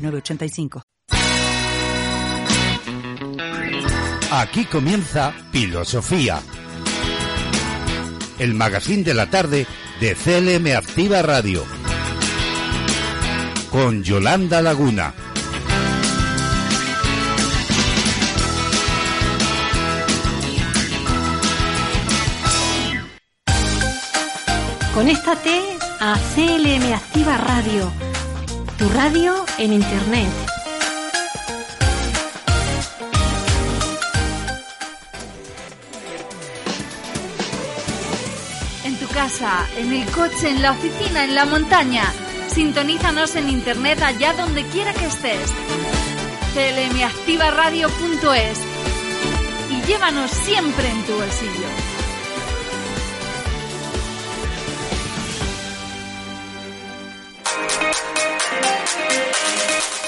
906985. Aquí comienza Filosofía. El magazine de la tarde de CLM Activa Radio. Con Yolanda Laguna. Conéctate a CLM Activa Radio, tu radio en Internet. En tu casa, en el coche, en la oficina, en la montaña. Sintonízanos en Internet allá donde quiera que estés. clmactivaradio.es y llévanos siempre en tu bolsillo.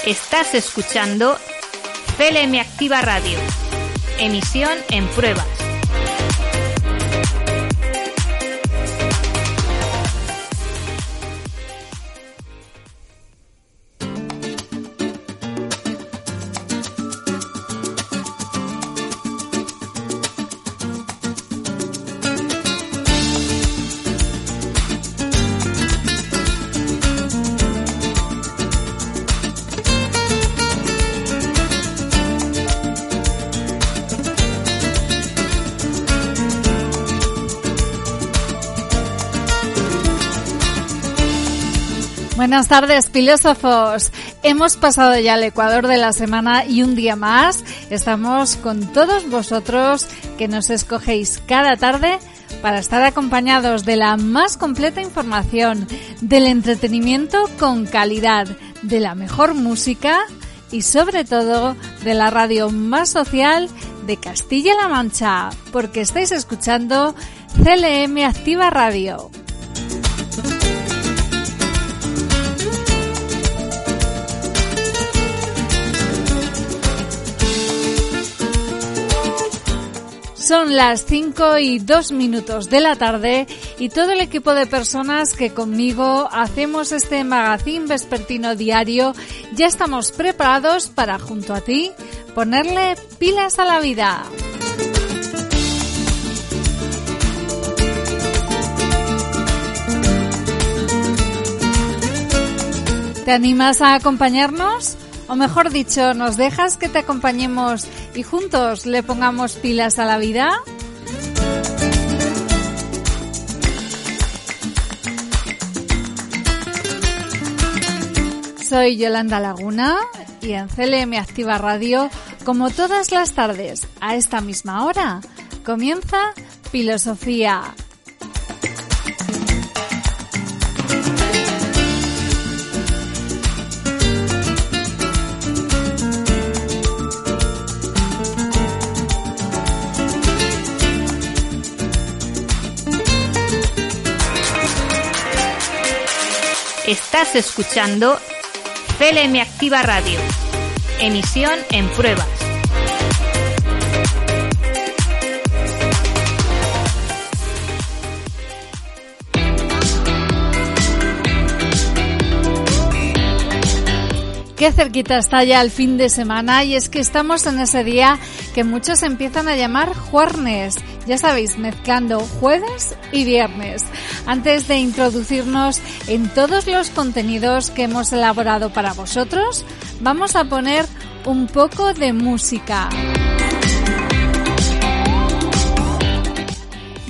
Estás escuchando CLM Activa Radio. Emisión en pruebas. Buenas tardes, filósofos. Hemos pasado ya el Ecuador de la semana y un día más estamos con todos vosotros que nos escogéis cada tarde para estar acompañados de la más completa información, del entretenimiento con calidad, de la mejor música y sobre todo de la radio más social de Castilla-La Mancha, porque estáis escuchando CLM Activa Radio. Son las 5 y 2 minutos de la tarde y todo el equipo de personas que conmigo hacemos este magazine vespertino diario ya estamos preparados para junto a ti ponerle pilas a la vida. ¿Te animas a acompañarnos? O mejor dicho, ¿nos dejas que te acompañemos y juntos le pongamos pilas a la vida? Soy Yolanda Laguna y en CLM Activa Radio, como todas las tardes, a esta misma hora, comienza Filosofía. Escuchando CLM Activa Radio. Emisión en pruebas. Qué cerquita está ya el fin de semana y es que estamos en ese día que muchos empiezan a llamar jueves. Ya sabéis, mezclando jueves y viernes. Antes de introducirnos en todos los contenidos que hemos elaborado para vosotros, vamos a poner un poco de música.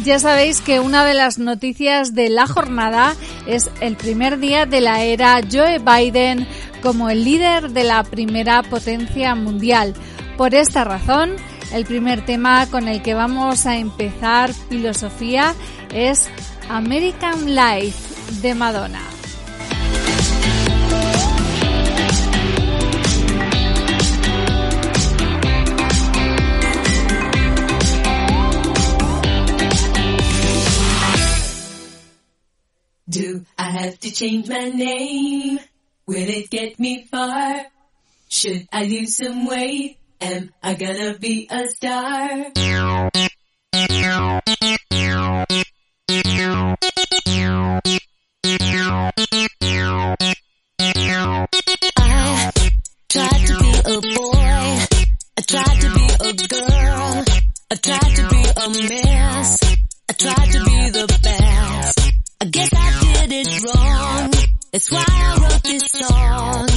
Ya sabéis que una de las noticias de la jornada es el primer día de la era Joe Biden como el líder de la primera potencia mundial. Por esta razón, el primer tema con el que vamos a empezar filosofía es American Life de Madonna. Do I have to change my name? Will it get me far? Should I lose some weight? Am I gonna be a star? I tried to be a boy. I tried to be a girl. I tried to be a mess. I tried to be the best. I guess I did it wrong. That's why I wrote this song.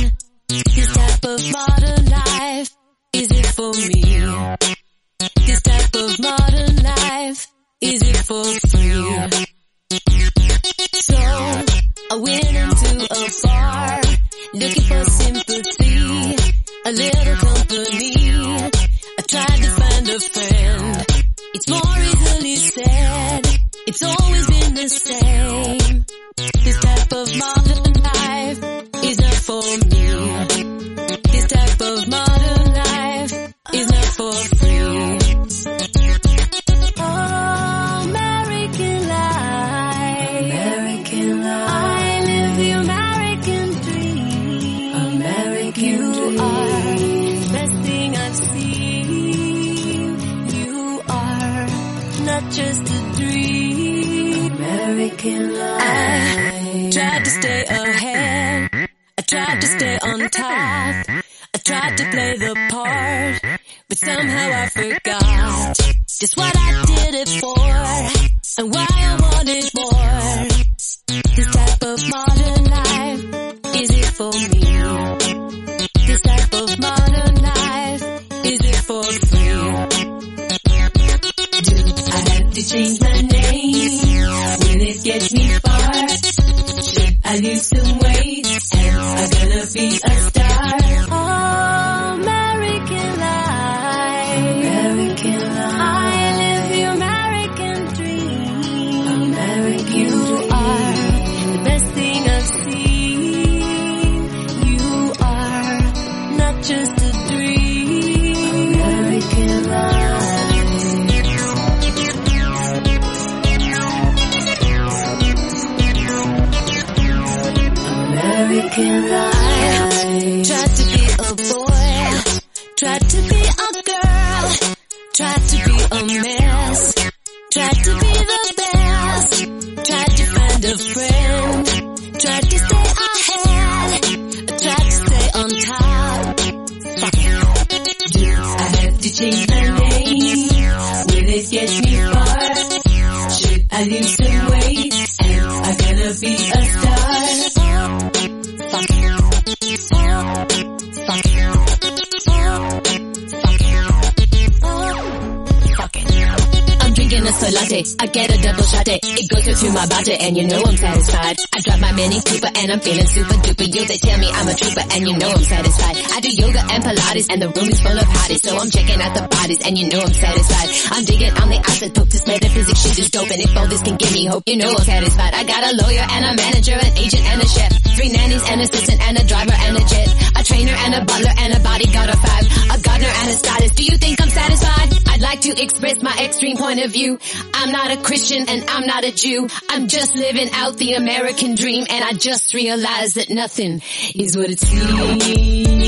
And I'm feeling super duper. You they tell me I'm a trooper and you know I'm satisfied. I do yoga and Pilates and the room is full of hotties. So I'm checking out the bodies and you know I'm satisfied. I'm digging on the isotope. This metaphysics shit is dope and if all this can give me hope, you know I'm satisfied. I got a lawyer and a manager, an agent and a chef. Three nannies, an assistant and a driver and a jet. A trainer and a butler and a bodyguard of five. A gardener and a stylist. Do you think I'm satisfied? To express my extreme point of view. I'm not a Christian and I'm not a Jew. I'm just living out the American dream and I just realized that nothing is what it seems.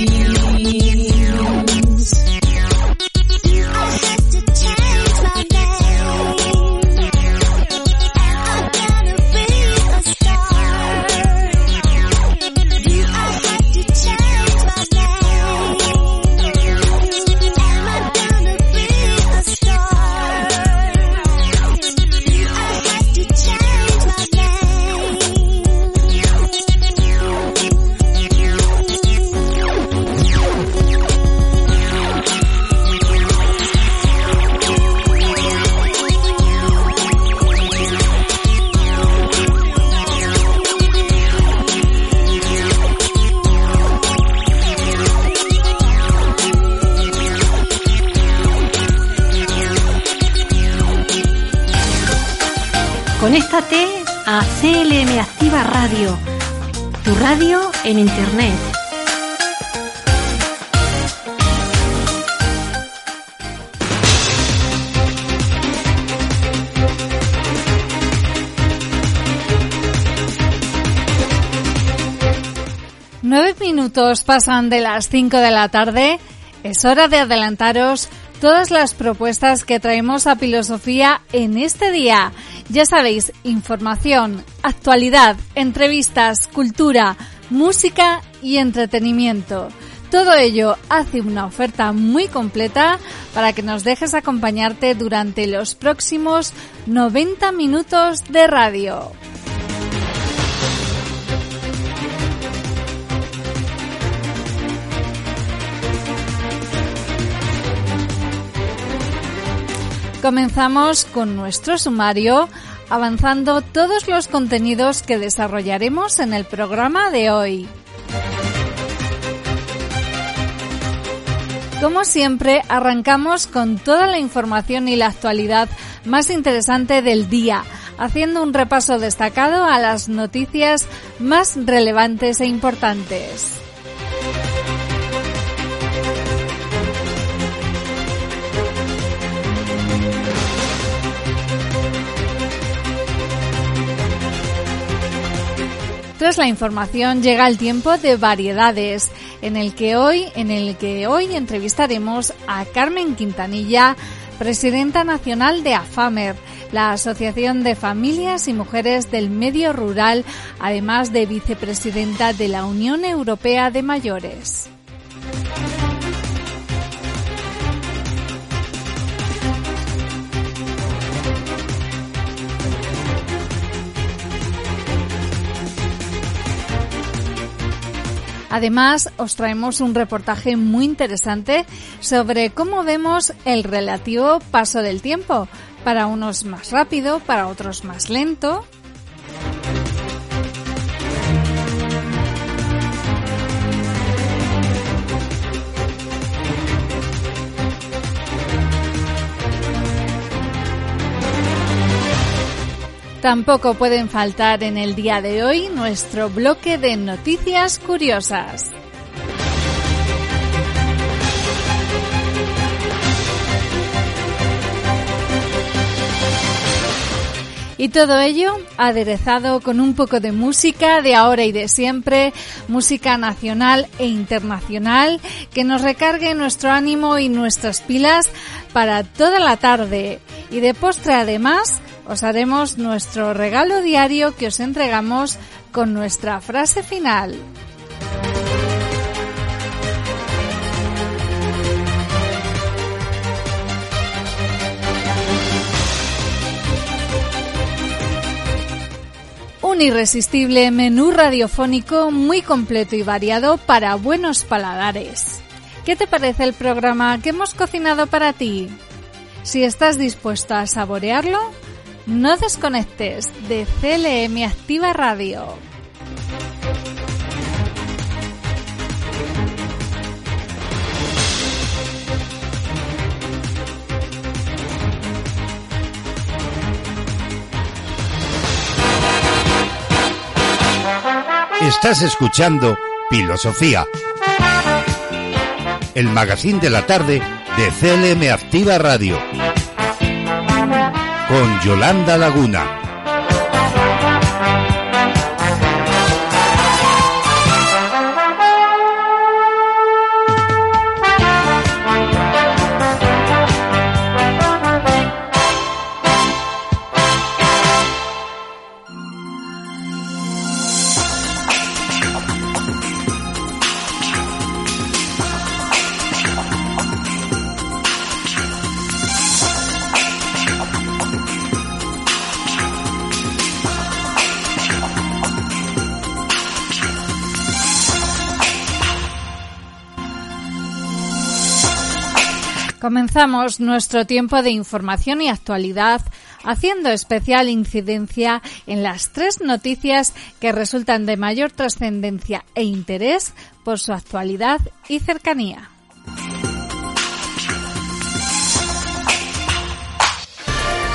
CLM Activa Radio, tu radio en Internet. minutos pasan de las 5 de la tarde. Es hora de adelantaros todas las propuestas que traemos a Filosofía en este día. Ya sabéis, información, actualidad, entrevistas, cultura, música y entretenimiento. Todo ello hace una oferta muy completa para que nos dejes acompañarte durante los próximos 90 minutos de radio. Comenzamos con nuestro sumario, avanzando todos los contenidos que desarrollaremos en el programa de hoy. Como siempre, arrancamos con toda la información y la actualidad más interesante del día, haciendo un repaso destacado a las noticias más relevantes e importantes. Tras la información llega el tiempo de variedades, en el que hoy, en el que hoy entrevistaremos a Carmen Quintanilla, presidenta nacional de AFAMER, la Asociación de Familias y Mujeres del Medio Rural, además de vicepresidenta de la Unión Europea de Mayores. Además, os traemos un reportaje muy interesante sobre cómo vemos el relativo paso del tiempo. Para unos más rápido, para otros más lento. Tampoco pueden faltar en el día de hoy nuestro bloque de noticias curiosas. Y todo ello aderezado con un poco de música de ahora y de siempre, música nacional e internacional que nos recargue nuestro ánimo y nuestras pilas para toda la tarde. Y de postre además, os haremos nuestro regalo diario que os entregamos con nuestra frase final. Un irresistible menú radiofónico muy completo y variado para buenos paladares. ¿Qué te parece el programa que hemos cocinado para ti? Si estás dispuesto a saborearlo, no desconectes de CLM Activa Radio. Estás escuchando Filosofía, el magazine de la tarde de CLM Activa Radio, con Yolanda Laguna. Comenzamos nuestro tiempo de información y actualidad haciendo especial incidencia en las tres noticias que resultan de mayor trascendencia e interés por su actualidad y cercanía.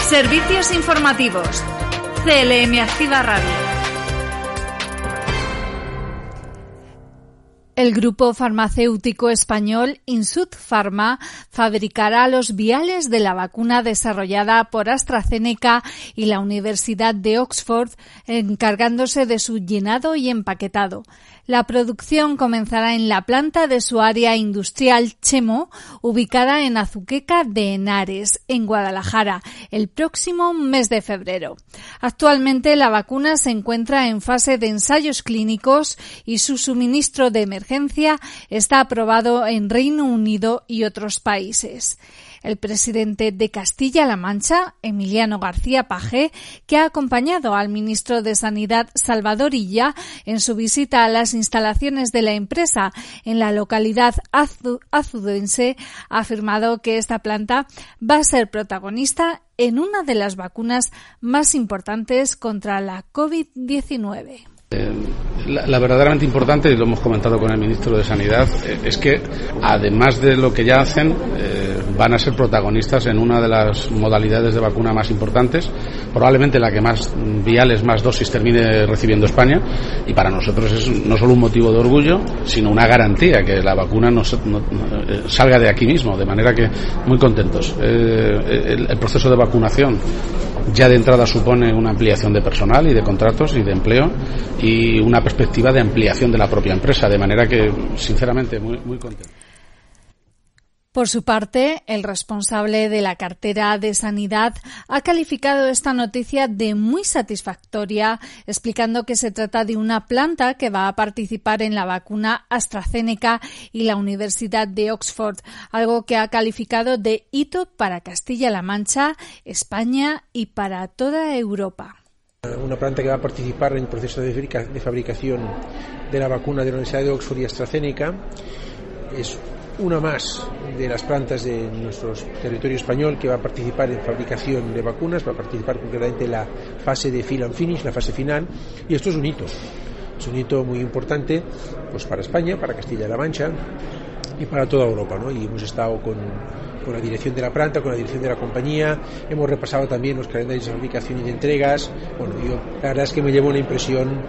Servicios informativos. CLM Activa Radio. El grupo farmacéutico español Insud Pharma fabricará los viales de la vacuna desarrollada por AstraZeneca y la Universidad de Oxford, encargándose de su llenado y empaquetado. La producción comenzará en la planta de su área industrial Chemo, ubicada en Azuqueca de Henares, en Guadalajara, el próximo mes de febrero. Actualmente la vacuna se encuentra en fase de ensayos clínicos y su suministro de emergencia está aprobado en Reino Unido y otros países el presidente de Castilla-La Mancha, Emiliano García Paje, que ha acompañado al ministro de Sanidad Salvador Illa en su visita a las instalaciones de la empresa en la localidad azudense, ha afirmado que esta planta va a ser protagonista en una de las vacunas más importantes contra la COVID-19. Eh, la, verdaderamente importante, y lo hemos comentado con el ministro de Sanidad, eh, es que además de lo que ya hacen, eh, van a ser protagonistas en una de las modalidades de vacuna más importantes, probablemente la que más viales, más dosis termine recibiendo España, y para nosotros es no solo un motivo de orgullo, sino una garantía que la vacuna no, salga de aquí mismo, de manera que muy contentos. el proceso de vacunación ya de entrada supone una ampliación de personal y de contratos y de empleo y una perspectiva de ampliación de la propia empresa, de manera que, sinceramente, muy, contento. Por su parte, el responsable de la cartera de Sanidad ha calificado esta noticia de muy satisfactoria, explicando que se trata de una planta que va a participar en la vacuna AstraZeneca y la Universidad de Oxford, algo que ha calificado de hito para Castilla-La Mancha, España y para toda Europa. Una planta que va a participar en el proceso de fabricación de la vacuna de la Universidad de Oxford y AstraZeneca es una más de las plantas de nuestro territorio español que va a participar en fabricación de vacunas, va a participar concretamente en la fase de fill and finish, la fase final, y esto es un hito. Es un hito muy importante pues para España, para Castilla-La Mancha y para toda Europa. ¿no? Y hemos estado con, con la dirección de la planta, con la dirección de la compañía, hemos repasado también los calendarios de fabricación y de entregas. Bueno, yo la verdad es que me llevo una impresión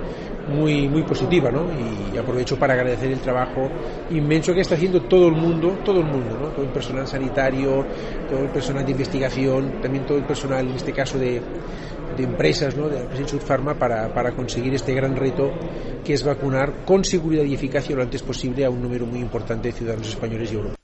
muy, muy positiva, ¿no? Y aprovecho para agradecer el trabajo inmenso que está haciendo todo el mundo, todo el mundo, ¿no? Todo el personal sanitario, todo el personal de investigación, también todo el personal, en este caso, de, de empresas, ¿no? De la empresa Pharma para, para conseguir este gran reto que es vacunar con seguridad y eficacia lo antes posible a un número muy importante de ciudadanos españoles y europeos.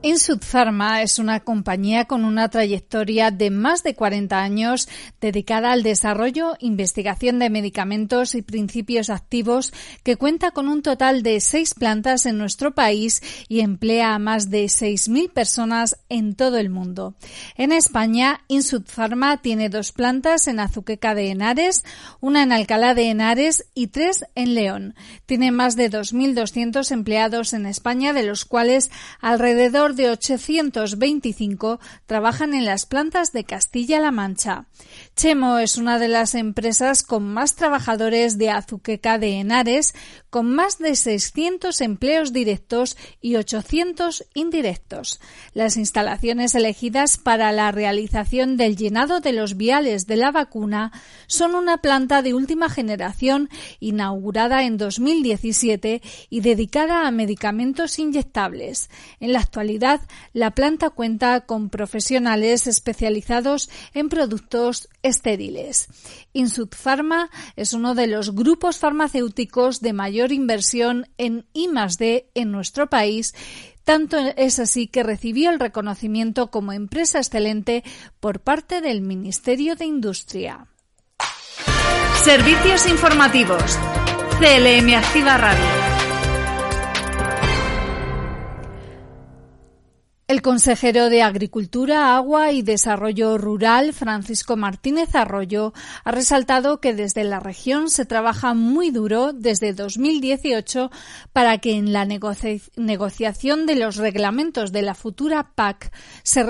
Insud Pharma es una compañía con una trayectoria de más de 40 años dedicada al desarrollo, investigación de medicamentos y principios activos que cuenta con un total de seis plantas en nuestro país y emplea a más de 6.000 personas en todo el mundo. En España, Insud Pharma tiene dos plantas en Azuqueca de Henares, una en Alcalá de Henares y tres en León. Tiene más de 2.200 empleados en España, de los cuales alrededor de 825 trabajan en las plantas de Castilla-La Mancha. Chemo es una de las empresas con más trabajadores de Azuqueca de Henares, con más de 600 empleos directos y 800 indirectos. Las instalaciones elegidas para la realización del llenado de los viales de la vacuna son una planta de última generación inaugurada en 2017 y dedicada a medicamentos inyectables. En la actualidad, la planta cuenta con profesionales especializados en productos estériles. Insud Pharma es uno de los grupos farmacéuticos de mayor inversión en I+D en nuestro país tanto es así que recibió el reconocimiento como empresa excelente por parte del Ministerio de Industria. Servicios informativos. CLM Activa Radio. El consejero de Agricultura, Agua y Desarrollo Rural, Francisco Martínez Arroyo, ha resaltado que desde la región se trabaja muy duro desde 2018 para que en la negociación de los reglamentos de la futura PAC se,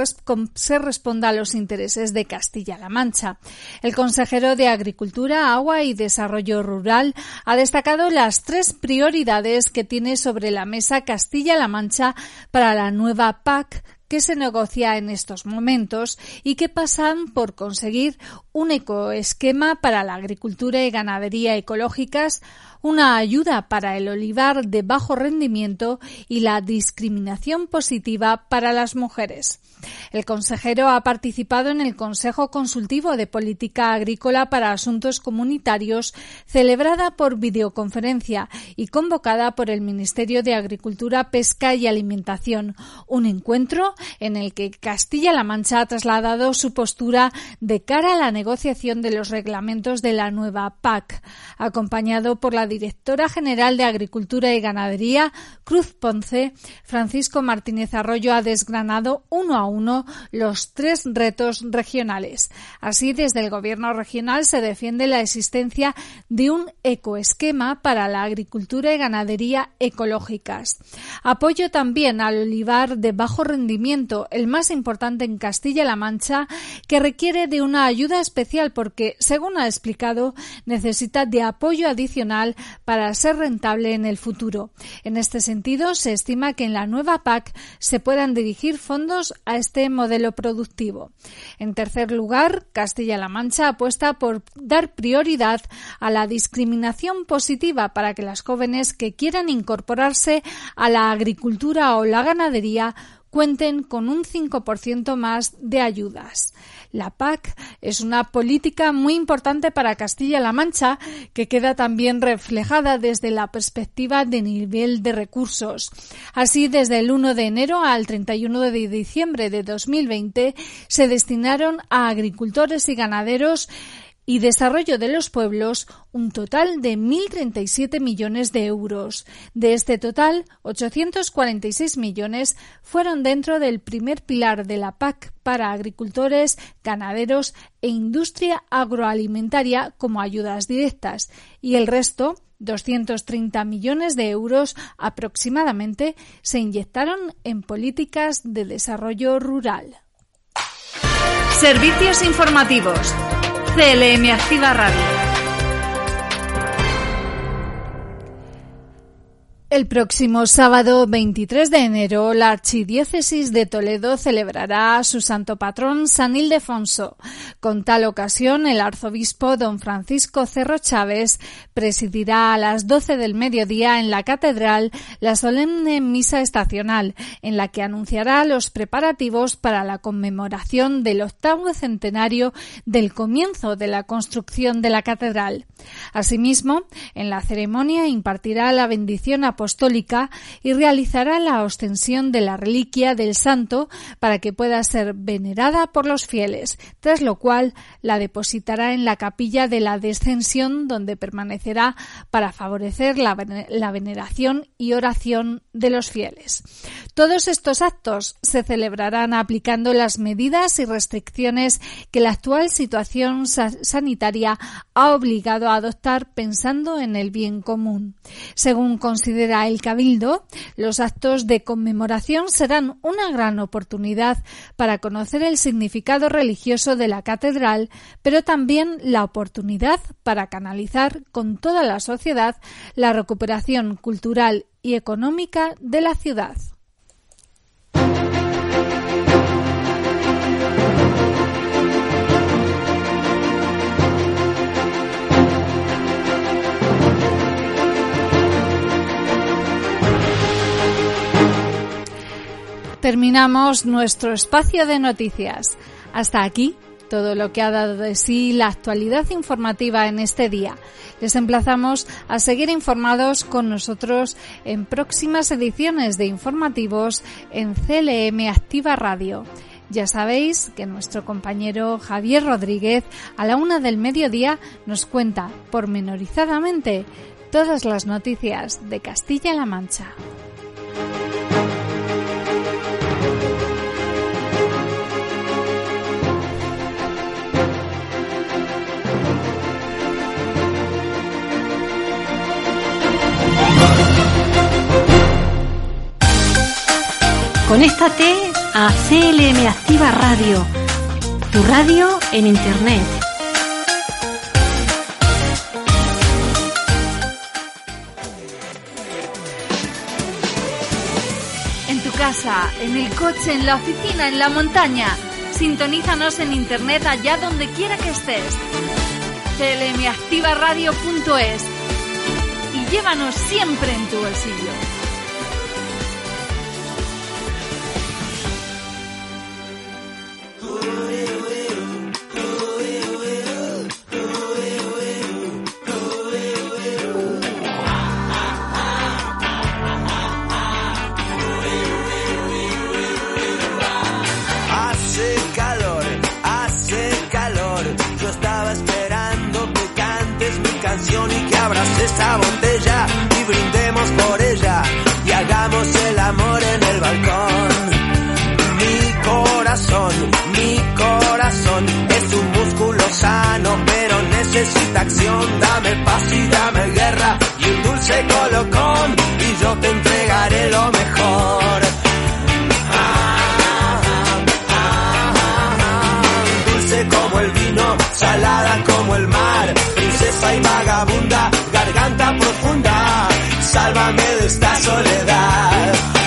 responda a los intereses de Castilla-La Mancha. El consejero de Agricultura, Agua y Desarrollo Rural ha destacado las tres prioridades que tiene sobre la mesa Castilla-La Mancha para la nueva PAC que se negocia en estos momentos y que pasan por conseguir un ecoesquema para la agricultura y ganadería ecológicas, una ayuda para el olivar de bajo rendimiento y la discriminación positiva para las mujeres. El consejero ha participado en el Consejo Consultivo de Política Agrícola para Asuntos Comunitarios, celebrada por videoconferencia y convocada por el Ministerio de Agricultura, Pesca y Alimentación, un encuentro en el que Castilla-La Mancha ha trasladado su postura de cara a la negociación de los reglamentos de la nueva PAC, acompañado por la directora general de Agricultura y Ganadería, Cruz Ponce, Francisco Martínez Arroyo ha desgranado uno a uno los tres retos regionales. Así, desde el Gobierno regional se defiende la existencia de un ecoesquema para la agricultura y ganadería ecológicas. Apoyo también al olivar de bajo rendimiento, el más importante en Castilla-La Mancha, que requiere de una ayuda especial porque, según ha explicado, necesita de apoyo adicional para ser rentable en el futuro. En este sentido, se estima que en la nueva PAC se puedan dirigir fondos a este modelo productivo. En tercer lugar, Castilla-La Mancha apuesta por dar prioridad a la discriminación positiva para que las jóvenes que quieran incorporarse a la agricultura o la ganadería cuenten con un 5% más de ayudas. La PAC es una política muy importante para Castilla-La Mancha que queda también reflejada desde la perspectiva de nivel de recursos. Así, desde el 1 de enero al 31 de diciembre de 2020 se destinaron a agricultores y ganaderos y desarrollo de los pueblos un total de 1.037 millones de euros. De este total, 846 millones fueron dentro del primer pilar de la PAC para agricultores, ganaderos e industria agroalimentaria como ayudas directas y el resto 230 millones de euros aproximadamente se inyectaron en políticas de desarrollo rural. Servicios informativos. CLM Activa Radio. El próximo sábado 23 de enero, la Archidiócesis de Toledo celebrará a su santo patrón San Ildefonso. Con tal ocasión, el arzobispo don Francisco Cerro Chávez presidirá a las 12 del mediodía en la catedral la solemne misa estacional, en la que anunciará los preparativos para la conmemoración del octavo centenario del comienzo de la construcción de la catedral. Asimismo, en la ceremonia impartirá la bendición apostólica y realizará la ostensión de la reliquia del santo para que pueda ser venerada por los fieles, tras lo cual la depositará en la capilla de la descensión donde permanecerá para favorecer la, veneración y oración de los fieles. Todos estos actos se celebrarán aplicando las medidas y restricciones que la actual situación sanitaria ha obligado a adoptar pensando en el bien común. Según considera el Cabildo, los actos de conmemoración serán una gran oportunidad para conocer el significado religioso de la catedral, pero también la oportunidad para canalizar con toda la sociedad la recuperación cultural y económica de la ciudad. Terminamos nuestro espacio de noticias. Hasta aquí todo lo que ha dado de sí la actualidad informativa en este día. Les emplazamos a seguir informados con nosotros en próximas ediciones de informativos en CLM Activa Radio. Ya sabéis que nuestro compañero Javier Rodríguez a la una del mediodía nos cuenta pormenorizadamente todas las noticias de Castilla-La Mancha. Conéctate a CLM Activa Radio, tu radio en Internet. En tu casa, en el coche, en la oficina, en la montaña. Sintonízanos en Internet allá donde quiera que estés. CLMActivaradio.es y llévanos siempre en tu bolsillo. abras esta botella y brindemos por ella y hagamos el amor en el balcón. Mi corazón, mi corazón es un músculo sano, pero necesita acción. Dame profunda, sálvame de esta soledad.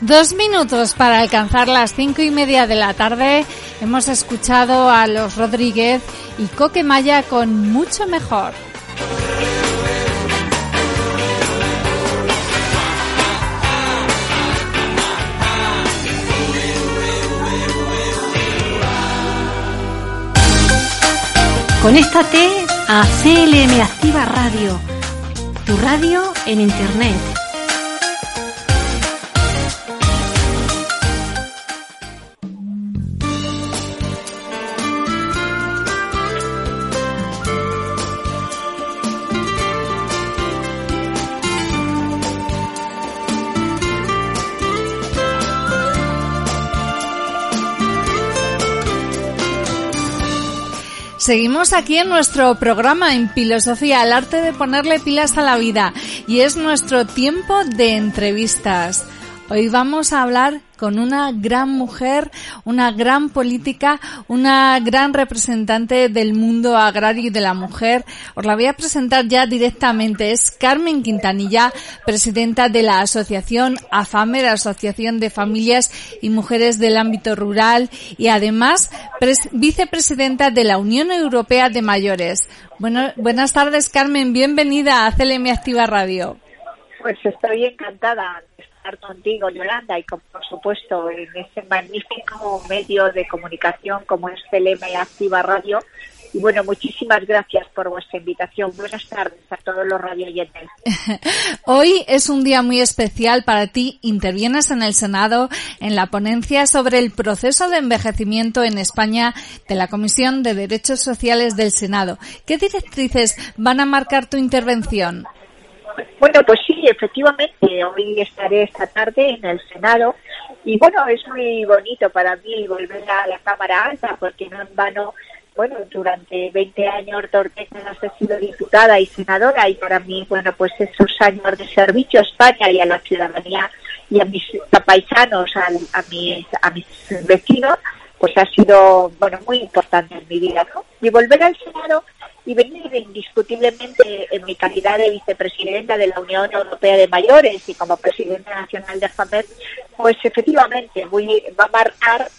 Dos minutos para alcanzar las cinco y media de la tarde. Hemos escuchado a los Rodríguez y Coquemaya con mucho mejor. Conéctate a CLM Activa Radio, tu radio en Internet. Seguimos aquí en nuestro programa en Filosofía, el arte de ponerle pilas a la vida y es nuestro tiempo de entrevistas. Hoy vamos a hablar con una gran mujer, una gran política, una gran representante del mundo agrario y de la mujer. Os la voy a presentar ya directamente. Es Carmen Quintanilla, presidenta de la Asociación AFAME, la Asociación de Familias y Mujeres del Ámbito Rural y además vicepresidenta de la Unión Europea de Mayores. Bueno, buenas tardes, Carmen. Bienvenida a CLM Activa Radio. Pues estoy encantada estar contigo, Yolanda, y con, por supuesto en ese magnífico medio de comunicación como es CLM Activa Radio. Y bueno, muchísimas gracias por vuestra invitación. Buenas tardes a todos los radioyentes. Hoy es un día muy especial para ti. Intervienes en el Senado en la ponencia sobre el proceso de envejecimiento en España de la Comisión de Derechos Sociales del Senado. ¿Qué directrices van a marcar tu intervención? Bueno, pues sí, efectivamente, hoy estaré esta tarde en el Senado y bueno, es muy bonito para mí volver a la Cámara Alta porque no en vano, bueno, durante 20 años Torquetas ha sido diputada y senadora y para mí, bueno, pues esos años de servicio a España y a la ciudadanía y a mis paisanos, a, mis, a mis vecinos, pues ha sido, bueno, muy importante en mi vida, ¿no? Y volver al Senado y venir indiscutiblemente en mi calidad de vicepresidenta de la Unión Europea de Mayores y como presidenta nacional de FAMED, pues efectivamente voy, va a marcar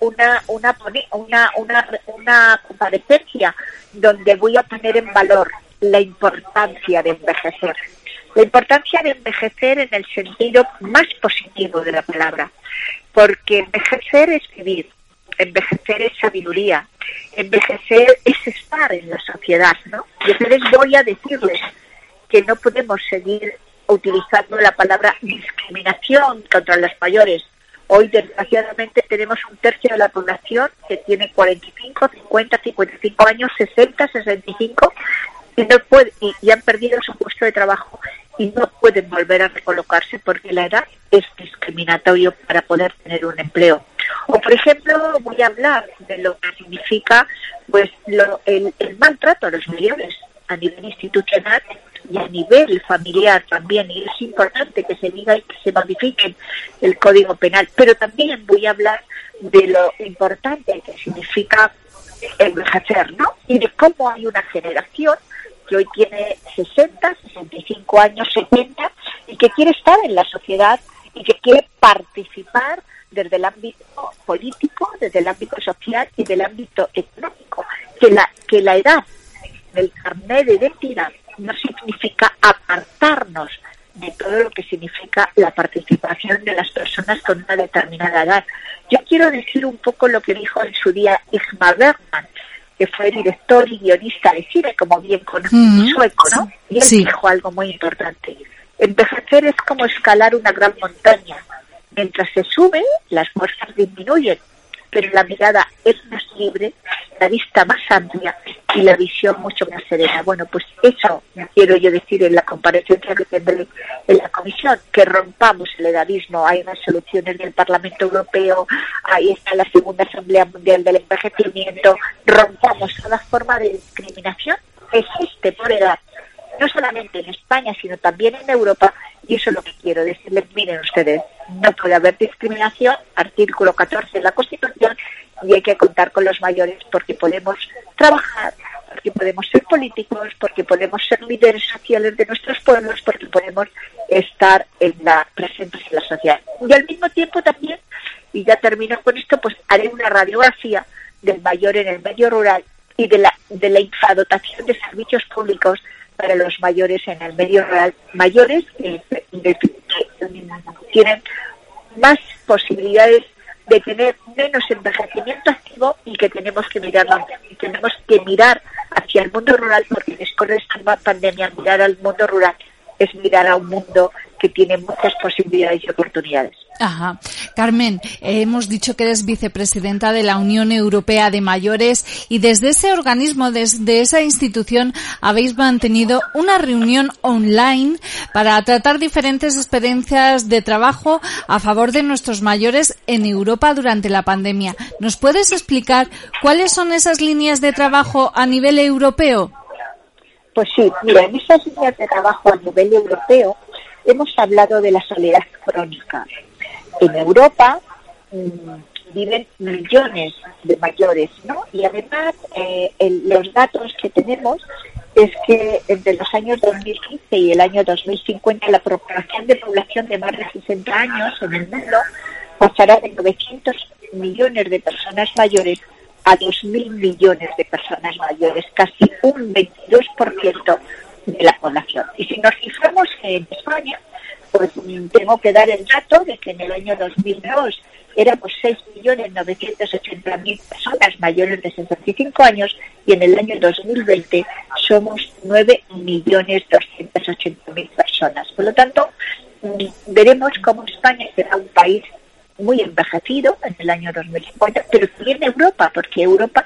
una, una, una, una, una comparecencia donde voy a poner en valor la importancia de envejecer. La importancia de envejecer en el sentido más positivo de la palabra, porque envejecer es vivir, envejecer es sabiduría, envejecer es estar en la sociedad, ¿no? Y entonces voy a decirles que no podemos seguir utilizando la palabra discriminación contra los mayores. Hoy, desgraciadamente, tenemos un tercio de la población que tiene 45, 50, 55 años, 60, 65 y, no puede, y han perdido su puesto de trabajo y no pueden volver a recolocarse porque la edad es discriminatorio para poder tener un empleo. O, por ejemplo, voy a hablar de lo que significa pues lo, el, maltrato a los mayores a nivel institucional y a nivel familiar también. Y es importante que se diga y que se modifique el Código Penal. Pero también voy a hablar de lo importante que significa envejecer, ¿no? Y de cómo hay una generación que hoy tiene 60, 65 años, 70 y que quiere estar en la sociedad y que quiere participar desde el ámbito político, desde el ámbito social y del ámbito económico. Que la, que la edad del carnet de identidad no significa apartarnos de todo lo que significa la participación de las personas con una determinada edad. Yo quiero decir un poco lo que dijo en su día Isma Bergman, que fue director y guionista de cine, como bien conoce sueco, ¿no? Y él dijo algo muy importante. Envejecer es como escalar una gran montaña. Mientras se sube, las fuerzas disminuyen, pero la mirada es más libre, la vista más amplia y la visión mucho más serena. Bueno, pues eso quiero yo decir en la comparecencia que tendré en la comisión, que rompamos el edadismo. Hay resoluciones del Parlamento Europeo, ahí está la segunda Asamblea Mundial del Envejecimiento, rompamos toda forma de discriminación existe por edad no solamente en España, sino también en Europa, y eso es lo que quiero decirles, miren ustedes, no puede haber discriminación, artículo 14 de la Constitución, y hay que contar con los mayores porque podemos trabajar, porque podemos ser políticos, porque podemos ser líderes sociales de nuestros pueblos, porque podemos estar en la presentes en la sociedad. Y al mismo tiempo también, y ya termino con esto, pues haré una radiografía del mayor en el medio rural y de la, de la infradotación de servicios públicos para los mayores en el medio rural, mayores que, tienen más posibilidades de tener menos envejecimiento activo y que tenemos que mirar tenemos que mirar hacia el mundo rural porque después de esta pandemia mirar al mundo rural. Es mirar a un mundo que tiene muchas posibilidades y oportunidades. Ajá. Carmen, hemos dicho que eres vicepresidenta de la Unión Europea de Mayores y desde ese organismo, desde esa institución, habéis mantenido una reunión online para tratar diferentes experiencias de trabajo a favor de nuestros mayores en Europa durante la pandemia. ¿Nos puedes explicar cuáles son esas líneas de trabajo a nivel europeo? Pues sí, mira, en esas líneas de trabajo a nivel europeo hemos hablado de la soledad crónica, en Europa mm, viven millones de mayores, ¿no? Y además eh, los datos que tenemos es que entre los años 2015 y el año 2050 la proporción de población de más de 60 años en el mundo pasará de 900 millones de personas mayores a 2.000 millones de personas mayores, casi un 22% de la población. Y si nos fijamos en España, pues mm, tengo que dar el dato de que en el año 2002 éramos 6.980.000 personas mayores de 65 años y en el año 2020 somos 9.280.000 personas. Por lo tanto, mm, veremos cómo España será un país muy envejecido en el año 2050, pero también Europa, porque Europa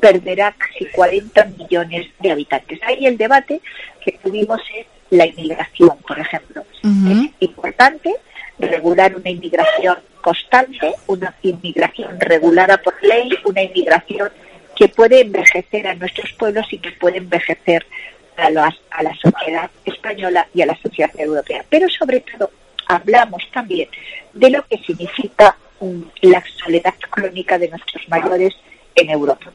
perderá casi 40 millones de habitantes. Ahí el debate que tuvimos es la inmigración, por ejemplo. Es importante regular una inmigración constante, una inmigración regulada por ley, una inmigración que puede envejecer a nuestros pueblos y que puede envejecer a, las- a la sociedad española y a la sociedad europea. Pero sobre todo hablamos también de lo que significa mm, la soledad crónica de nuestros mayores en Europa.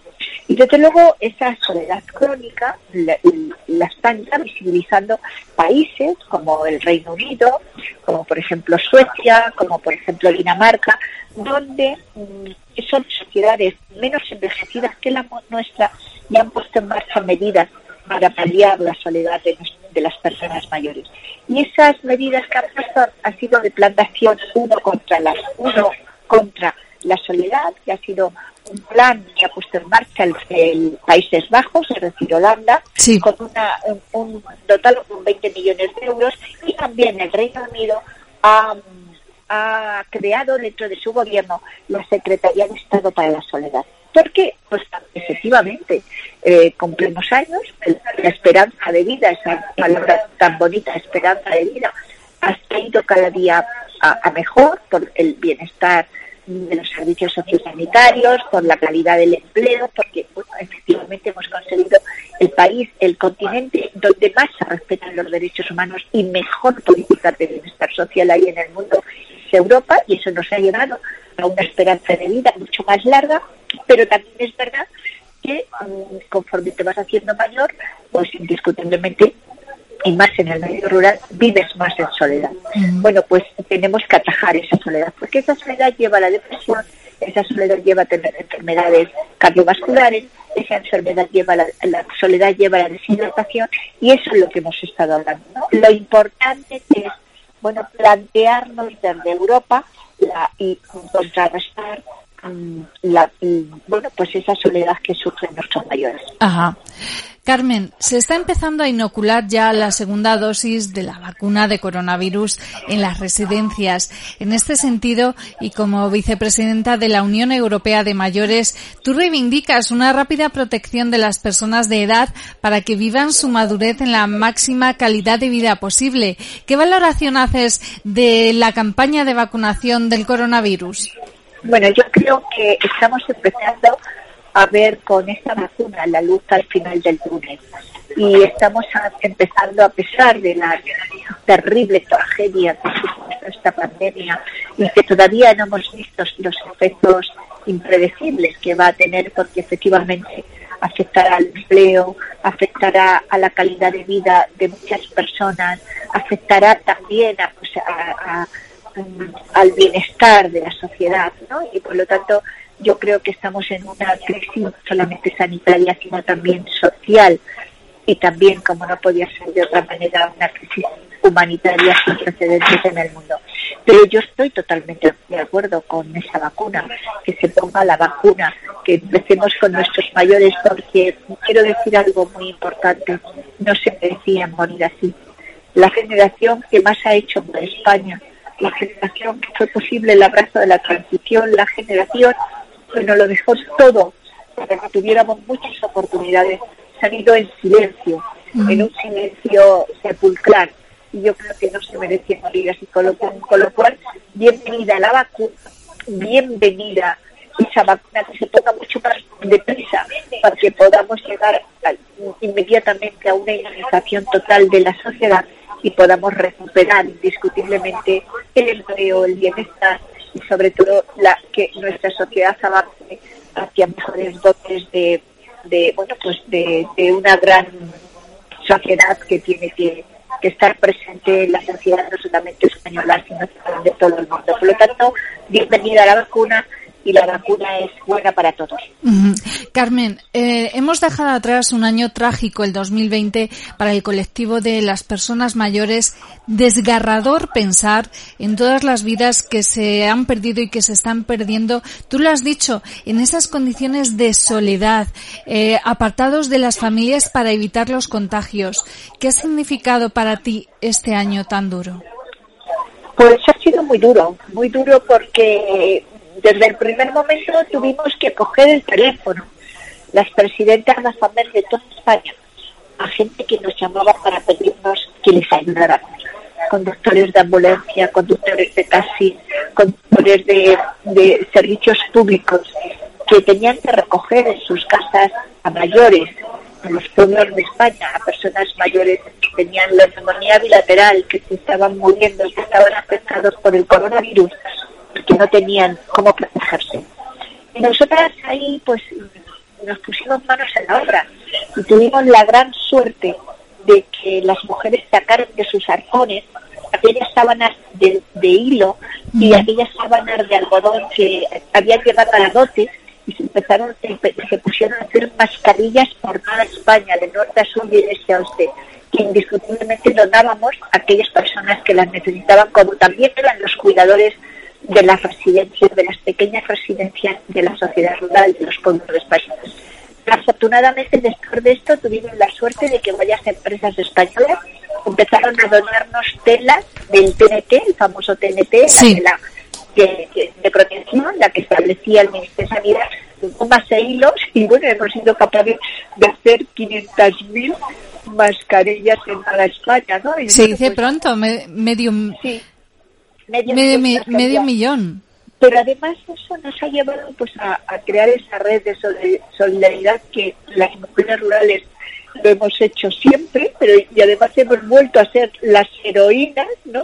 Y desde luego esa soledad crónica la, están ya visibilizando países como el Reino Unido, como por ejemplo Suecia, como por ejemplo Dinamarca, donde mm, son sociedades menos envejecidas que la nuestra y han puesto en marcha medidas para paliar la soledad de, de las personas mayores. Y esas medidas que han puesto han sido de plan de acción uno contra las uno contra la soledad, que ha sido un plan que ha puesto en marcha el, el Países Bajos, es decir, Holanda, con una, un, total de 20 millones de euros, y también el Reino Unido ha, ha creado dentro de su gobierno la Secretaría de Estado para la Soledad. ¿Por qué? Pues efectivamente, eh, cumplimos años, la esperanza de vida, esa palabra tan bonita, esperanza de vida, ha ido cada día a, a mejor por el bienestar de los servicios sociosanitarios, por la calidad del empleo, porque bueno, efectivamente hemos conseguido el país, el continente donde más se respetan los derechos humanos y mejor política de bienestar social hay en el mundo es Europa y eso nos ha llevado a una esperanza de vida mucho más larga, pero también es verdad que mm, conforme te vas haciendo mayor, pues indiscutiblemente y más en el medio rural, vives más en soledad. Bueno, pues tenemos que atajar esa soledad, porque esa soledad lleva a la depresión, esa soledad lleva a tener enfermedades cardiovasculares, esa enfermedad lleva a la, la soledad lleva a la deshidratación y eso es lo que hemos estado hablando. ¿no? Lo importante es bueno plantearnos desde Europa la, y contrarrestar mm, la, mm, bueno pues esa soledad que sufren nuestros mayores. Ajá. Carmen, se está empezando a inocular ya la segunda dosis de la vacuna de coronavirus en las residencias. En este sentido, y como vicepresidenta de la Unión Europea de Mayores, tú reivindicas una rápida protección de las personas de edad para que vivan su madurez en la máxima calidad de vida posible. ¿Qué valoración haces de la campaña de vacunación del coronavirus? Bueno, yo creo que estamos empezando a ver con esta vacuna la luz al final del túnel. Y estamos empezando, a pesar de la terrible tragedia que supuso esta pandemia y que todavía no hemos visto los efectos impredecibles que va a tener, porque efectivamente afectará al empleo, afectará a la calidad de vida de muchas personas, afectará también a, pues, al bienestar de la sociedad, ¿no? Y por lo tanto, yo creo que estamos en una crisis no solamente sanitaria, sino también social y también, como no podía ser de otra manera, una crisis humanitaria sin precedentes en el mundo. Pero yo estoy totalmente de acuerdo con esa vacuna, que se ponga la vacuna, que empecemos con nuestros mayores, porque quiero decir algo muy importante, no se merecían morir así. La generación que más ha hecho por España, la generación que fue posible el abrazo de la transición, la generación que nos lo dejó todo para que tuviéramos muchas oportunidades, se han ido en silencio, en un silencio sepulcral. Y yo creo que no se merecía morir así, con lo, cual- con lo cual, bienvenida la vacuna, bienvenida esa vacuna que se ponga mucho más deprisa para que podamos llegar inmediatamente a una inmunización total de la sociedad y podamos recuperar indiscutiblemente el empleo, el bienestar sobre todo la que nuestra sociedad avance hacia mejores dotes de, de bueno, pues de, de una gran sociedad que tiene que, estar presente en la sociedad no solamente española, sino de todo el mundo. Por lo tanto, bienvenida a la vacuna y la vacuna es buena para todos. Carmen, eh, hemos dejado atrás un año trágico, el 2020, para el colectivo de las personas mayores. Desgarrador pensar en todas las vidas que se han perdido y que se están perdiendo. Tú lo has dicho, en esas condiciones de soledad, eh, apartados de las familias para evitar los contagios. ¿Qué ha significado para ti este año tan duro? Pues ha sido muy duro, muy duro porque desde el primer momento tuvimos que coger el teléfono, las presidentas de FAMER de toda España, a gente que nos llamaba para pedirnos que les ayudáramos. Conductores de ambulancia, conductores de taxi, conductores de, de servicios públicos que tenían que recoger en sus casas a mayores, en los pueblos de España, a personas mayores que tenían la neumonía bilateral, que se estaban muriendo, que estaban afectados por el coronavirus, que no tenían cómo protegerse. Y nosotras ahí pues nos pusimos manos en la obra y tuvimos la gran suerte de que las mujeres sacaron de sus arcones aquellas sábanas de, de hilo y aquellas sábanas de algodón que habían llevado a la dote y se empezaron, se pusieron a hacer mascarillas por toda España, de norte a sur y de este a oeste, que indiscutiblemente donábamos a aquellas personas que las necesitaban, como también eran los cuidadores de las residencias, de las pequeñas residencias de la sociedad rural de los pueblos de España. Afortunadamente, después de esto, tuvimos la suerte de que varias empresas españolas empezaron a donarnos telas del TNT, el famoso TNT, Sí. la tela que- que- de protección, la que establecía el Ministerio de Sanidad, más e hilos, y bueno, hemos sido capaces de hacer 500.000 mascarillas en toda España, ¿no? Y Se bueno, dice pues, pronto, me- medio, sí, medio, medio, millón mi- de mascarillas. medio millón. pero además eso nos ha llevado pues a, a crear esa red de soli- solidaridad que las mujeres rurales lo hemos hecho siempre pero y además hemos vuelto a ser las heroínas no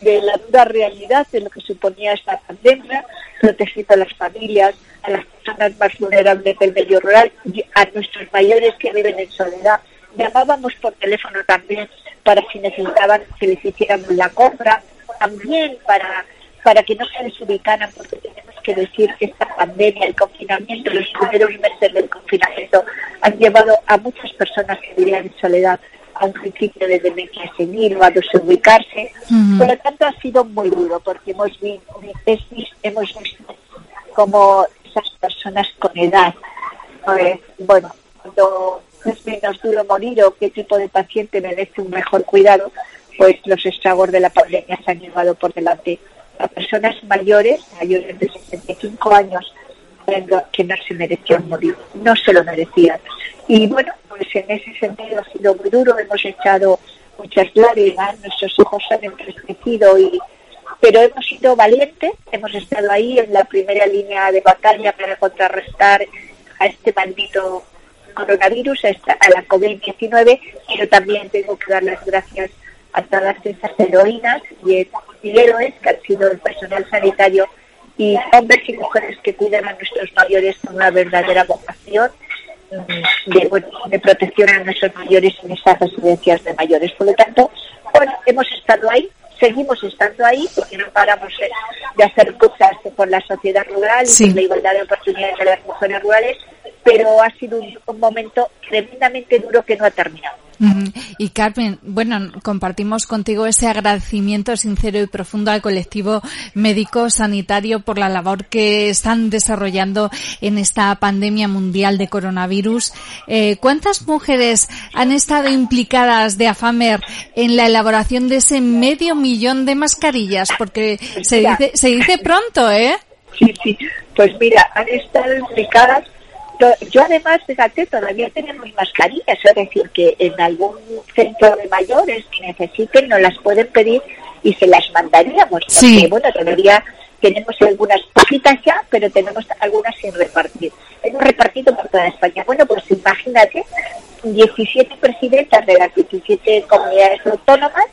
de la dura realidad de lo que suponía esta pandemia protegiendo a las familias a las personas más vulnerables del medio rural a nuestros mayores que viven en soledad llamábamos por teléfono también para si necesitaban que les hiciéramos la compra también para para que no se desubicaran, porque tenemos que decir que esta pandemia, el confinamiento, los primeros meses del confinamiento han llevado a muchas personas que vivían en soledad a un principio de demencia senil o a desubicarse. Ujú. Por lo tanto, ha sido muy duro, porque hemos, vi- es- hemos visto como esas personas con edad, pues, bueno, cuando es menos duro morir o qué tipo de paciente merece un mejor cuidado, pues los estragos de la pandemia se han llevado por delante a personas mayores, mayores de 65 años, que no se merecían morir, no se lo merecían. Y bueno, pues en ese sentido ha sido muy duro, hemos echado muchas lágrimas, nuestros hijos se han entristecido y pero hemos sido valientes, hemos estado ahí en la primera línea de batalla para contrarrestar a este maldito coronavirus, a, esta- a la COVID-19, pero también tengo que dar las gracias a todas esas heroínas y, y héroes que han sido el personal sanitario y hombres y mujeres que cuidan a nuestros mayores con una verdadera vocación de, bueno, de protección a nuestros mayores en esas residencias de mayores. Por lo tanto, bueno, hemos estado ahí, seguimos estando ahí, porque no paramos de, hacer cosas por la sociedad rural Sí. y por la igualdad de oportunidades de las mujeres rurales, pero ha sido un, un momento tremendamente duro que no ha terminado. Y Carmen, bueno, compartimos contigo ese agradecimiento sincero y profundo al colectivo médico sanitario por la labor que están desarrollando en esta pandemia mundial de coronavirus. Eh, ¿Cuántas mujeres han estado implicadas de AFAMER en la elaboración de ese medio millón de mascarillas? Porque se dice, se dice pronto, ¿eh? Sí, sí. Pues mira, han estado implicadas. Yo además, fíjate, todavía tenemos mascarillas, es decir, que en algún centro de mayores que necesiten nos las pueden pedir y se las mandaríamos. Porque, Sí. bueno, todavía tenemos algunas poquitas ya, pero tenemos algunas sin repartir. Hemos repartido por toda España. Bueno, pues imagínate, 17 presidentas de las 17 comunidades autónomas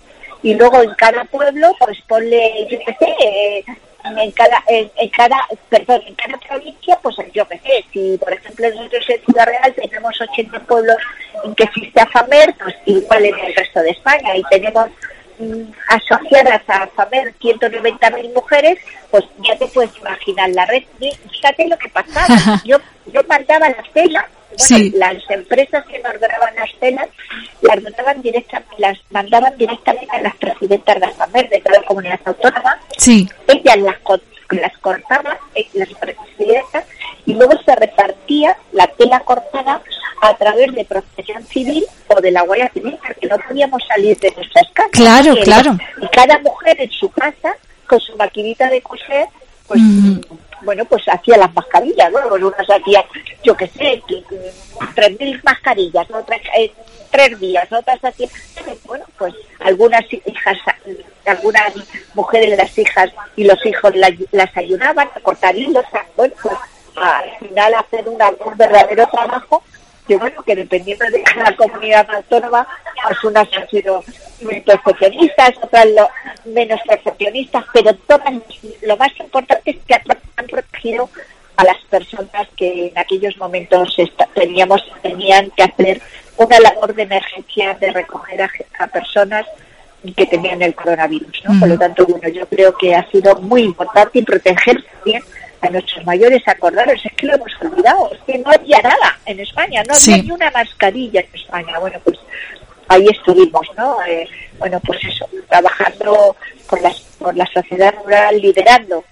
y luego en cada pueblo pues ponle, yo qué sé, eh, en cada, en, en cada, perdón, en cada provincia, pues yo qué sé, si por ejemplo nosotros en Ciudad Real tenemos 80 pueblos en que existe AFAMER, pues igual en el resto de España y tenemos mm, asociadas a AFAMER 190.000 mujeres, pues ya te puedes imaginar la red. Y Fíjate lo que pasaba. Yo, yo mandaba las telas, bueno, Sí. las empresas que nos las telas las mandaban directa, las mandaban directamente a las presidentas de AFAMER de cada comunidad autónoma Sí. ellas las, las cortaban, eh, las presidentas, y luego se repartía la tela cortada a través de protección civil o de la Guardia Civil, porque no podíamos salir de nuestras casas. Claro, claro. Y cada mujer en su casa, con su maquinita de coser, pues Mm. Bueno, pues hacía las mascarillas, ¿no? Pues unas hacían, yo qué sé, tres mil mascarillas, otras eh, tres días, otras hacían, bueno, pues algunas hijas, algunas mujeres, las hijas y los hijos la- las ayudaban a cortar hilos, a- bueno, pues al final hacer una- un verdadero trabajo que bueno, que dependiendo de cada comunidad autónoma, pues unas han sido perfeccionistas, otras lo- menos perfeccionistas, pero todas lo más importante es que han a las personas que en aquellos momentos teníamos tenían que hacer una labor de emergencia de recoger a, a personas que tenían el coronavirus, ¿no? Por lo tanto, bueno, yo creo que ha sido muy importante y proteger también a nuestros mayores, acordaros, es que lo hemos olvidado, es que no había nada en España, no había Sí. ni una mascarilla en España. Bueno, pues ahí estuvimos, ¿no? Eh, bueno, pues eso, trabajando con, las, con la sociedad rural, liderando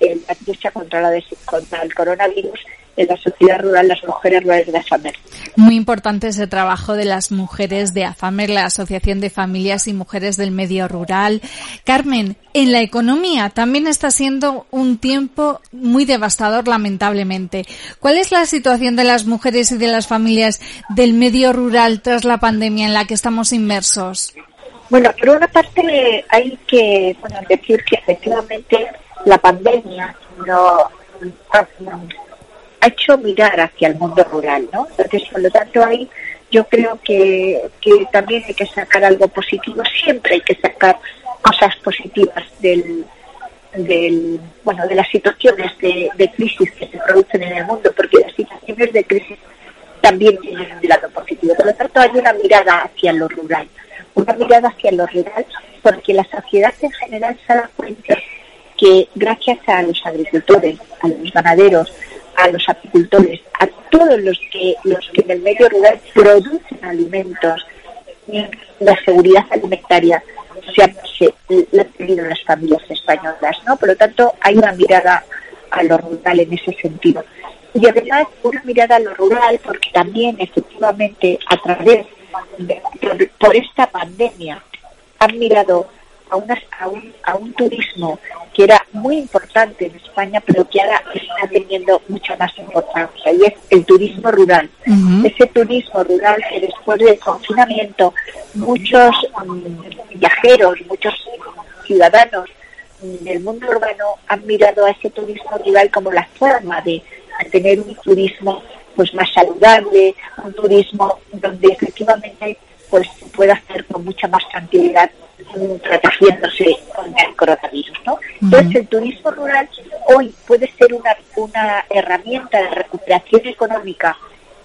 eh, la lucha contra, la des- contra el coronavirus en la sociedad rural, las mujeres rurales de AFAMER. Muy importante ese trabajo de las mujeres de AFAMER, la Asociación de Familias y Mujeres del Medio Rural. Carmen, en la economía también está siendo un tiempo muy devastador, lamentablemente. ¿Cuál es la situación de las mujeres y de las familias del medio rural tras la pandemia en la que estamos inmersos? Bueno, por una parte hay que bueno, decir que efectivamente la pandemia ha hecho mirar hacia el mundo rural, ¿no? Entonces, por lo tanto, ahí yo creo que, que también hay que sacar algo positivo, siempre hay que sacar cosas positivas del, del bueno de las situaciones de, de crisis que se producen en el mundo, porque las situaciones de crisis también tienen un lado positivo. Por lo tanto, hay una mirada hacia lo rural, una mirada hacia lo rural, porque la sociedad en general se da cuenta que gracias a los agricultores, a los ganaderos, a los apicultores, a todos los que los que en el medio rural producen alimentos, la seguridad alimentaria se ha, se, la han tenido las familias españolas, ¿no? Por lo tanto, hay una mirada a lo rural en ese sentido. Y además, una mirada a lo rural, porque también, efectivamente, a través de, por, por esta pandemia, han mirado a, unas, a, un, a un turismo que era muy importante en España, pero que ahora está teniendo mucha más importancia, y es el turismo rural. Ese turismo rural que después del confinamiento muchos mm, viajeros, muchos ciudadanos mm, del mundo urbano han mirado a ese turismo rural como la forma de tener un turismo pues más saludable, un turismo donde efectivamente pues se pueda hacer con mucha más tranquilidad protegiéndose contra el coronavirus, ¿no? Entonces el turismo rural hoy puede ser una, una herramienta de recuperación económica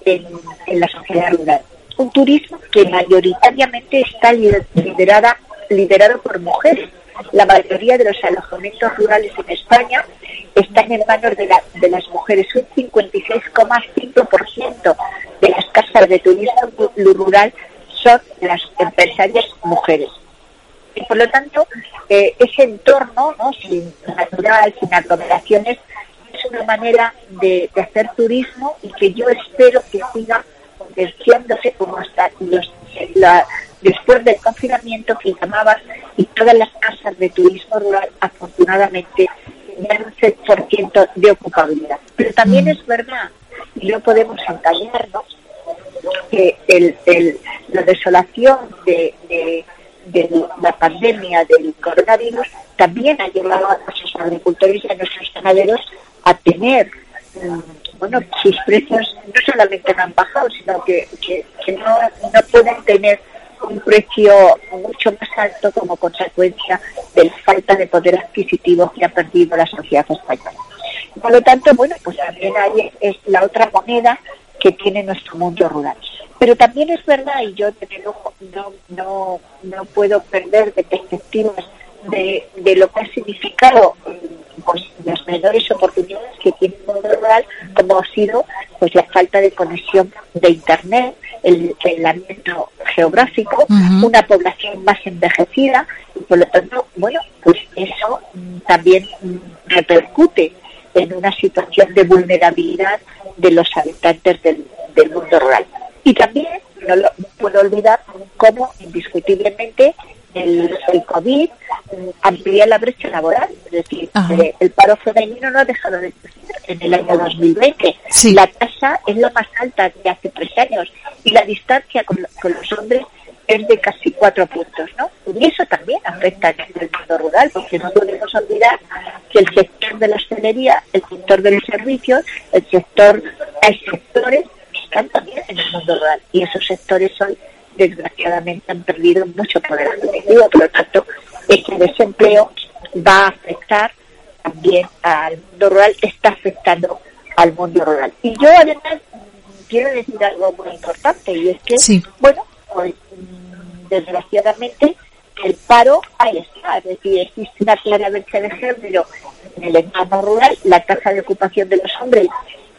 en, en la sociedad rural. Un turismo que mayoritariamente está lider- liderada, liderado por mujeres. La mayoría de los alojamientos rurales en España están en manos de, la- de las mujeres. Un 56,5% de las casas de turismo ru- rural son las empresarias mujeres. Y por lo tanto, eh, ese entorno ¿no? sin natural, sin aglomeraciones, es una manera de, hacer turismo y que yo espero que siga potenciándose como hasta los, después del confinamiento que llamabas y todas las casas de turismo rural afortunadamente tenían un 6% de ocupabilidad. Pero también es verdad, y no podemos engañarnos, que el, el- la desolación de, de- de la pandemia del coronavirus también ha llevado a nuestros agricultores y a nuestros ganaderos a tener, mm, bueno, sus precios no solamente no han bajado, sino que, que, que no, no pueden tener un precio mucho más alto como consecuencia de la falta de poder adquisitivo que ha perdido la sociedad española. Por lo tanto, bueno, pues también ahí es la otra moneda que tiene nuestro mundo rural. Pero también es verdad, y yo desde luego no, no, no puedo perder de perspectivas de, de lo que ha significado pues, las menores oportunidades que tiene el mundo rural, como ha sido pues la falta de conexión de internet, el aislamiento geográfico, una población más envejecida, y por lo tanto, bueno, pues eso mm, también mm, repercute en una situación de vulnerabilidad de los habitantes del, del mundo rural. Y también no lo puedo olvidar cómo indiscutiblemente el, el COVID amplía la brecha laboral, es decir, eh, el paro femenino no ha dejado de crecer en el año 2020. Sí. La tasa es la más alta de hace tres años y la distancia con, lo- con los hombres es de casi cuatro puntos, ¿no? Y eso también afecta en el mundo rural, porque no podemos olvidar que el sector de la hostelería, el sector de los servicios, el sector, hay sectores están también en el mundo rural y esos sectores hoy desgraciadamente han perdido mucho poder adquisitivo, por lo tanto ese desempleo va a afectar también al mundo rural, está afectando al mundo rural. Y yo además quiero decir algo muy importante y es que, Sí. bueno, pues desgraciadamente el paro ahí está, es decir, existe una clara brecha de género en el entorno rural, la tasa de ocupación de los hombres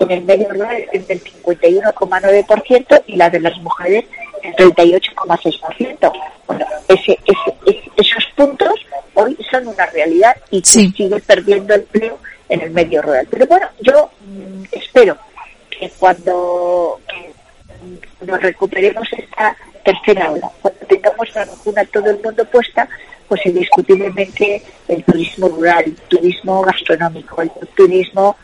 en el medio rural es del 51,9% y la de las mujeres el 38,6%. Bueno, ese, ese, esos puntos hoy son una realidad y Sí. sigue perdiendo empleo en el medio rural. Pero bueno, yo mm, espero que cuando que, nos recuperemos esta tercera ola, cuando tengamos la vacuna todo el mundo puesta, pues indiscutiblemente el turismo rural, el turismo gastronómico, el turismo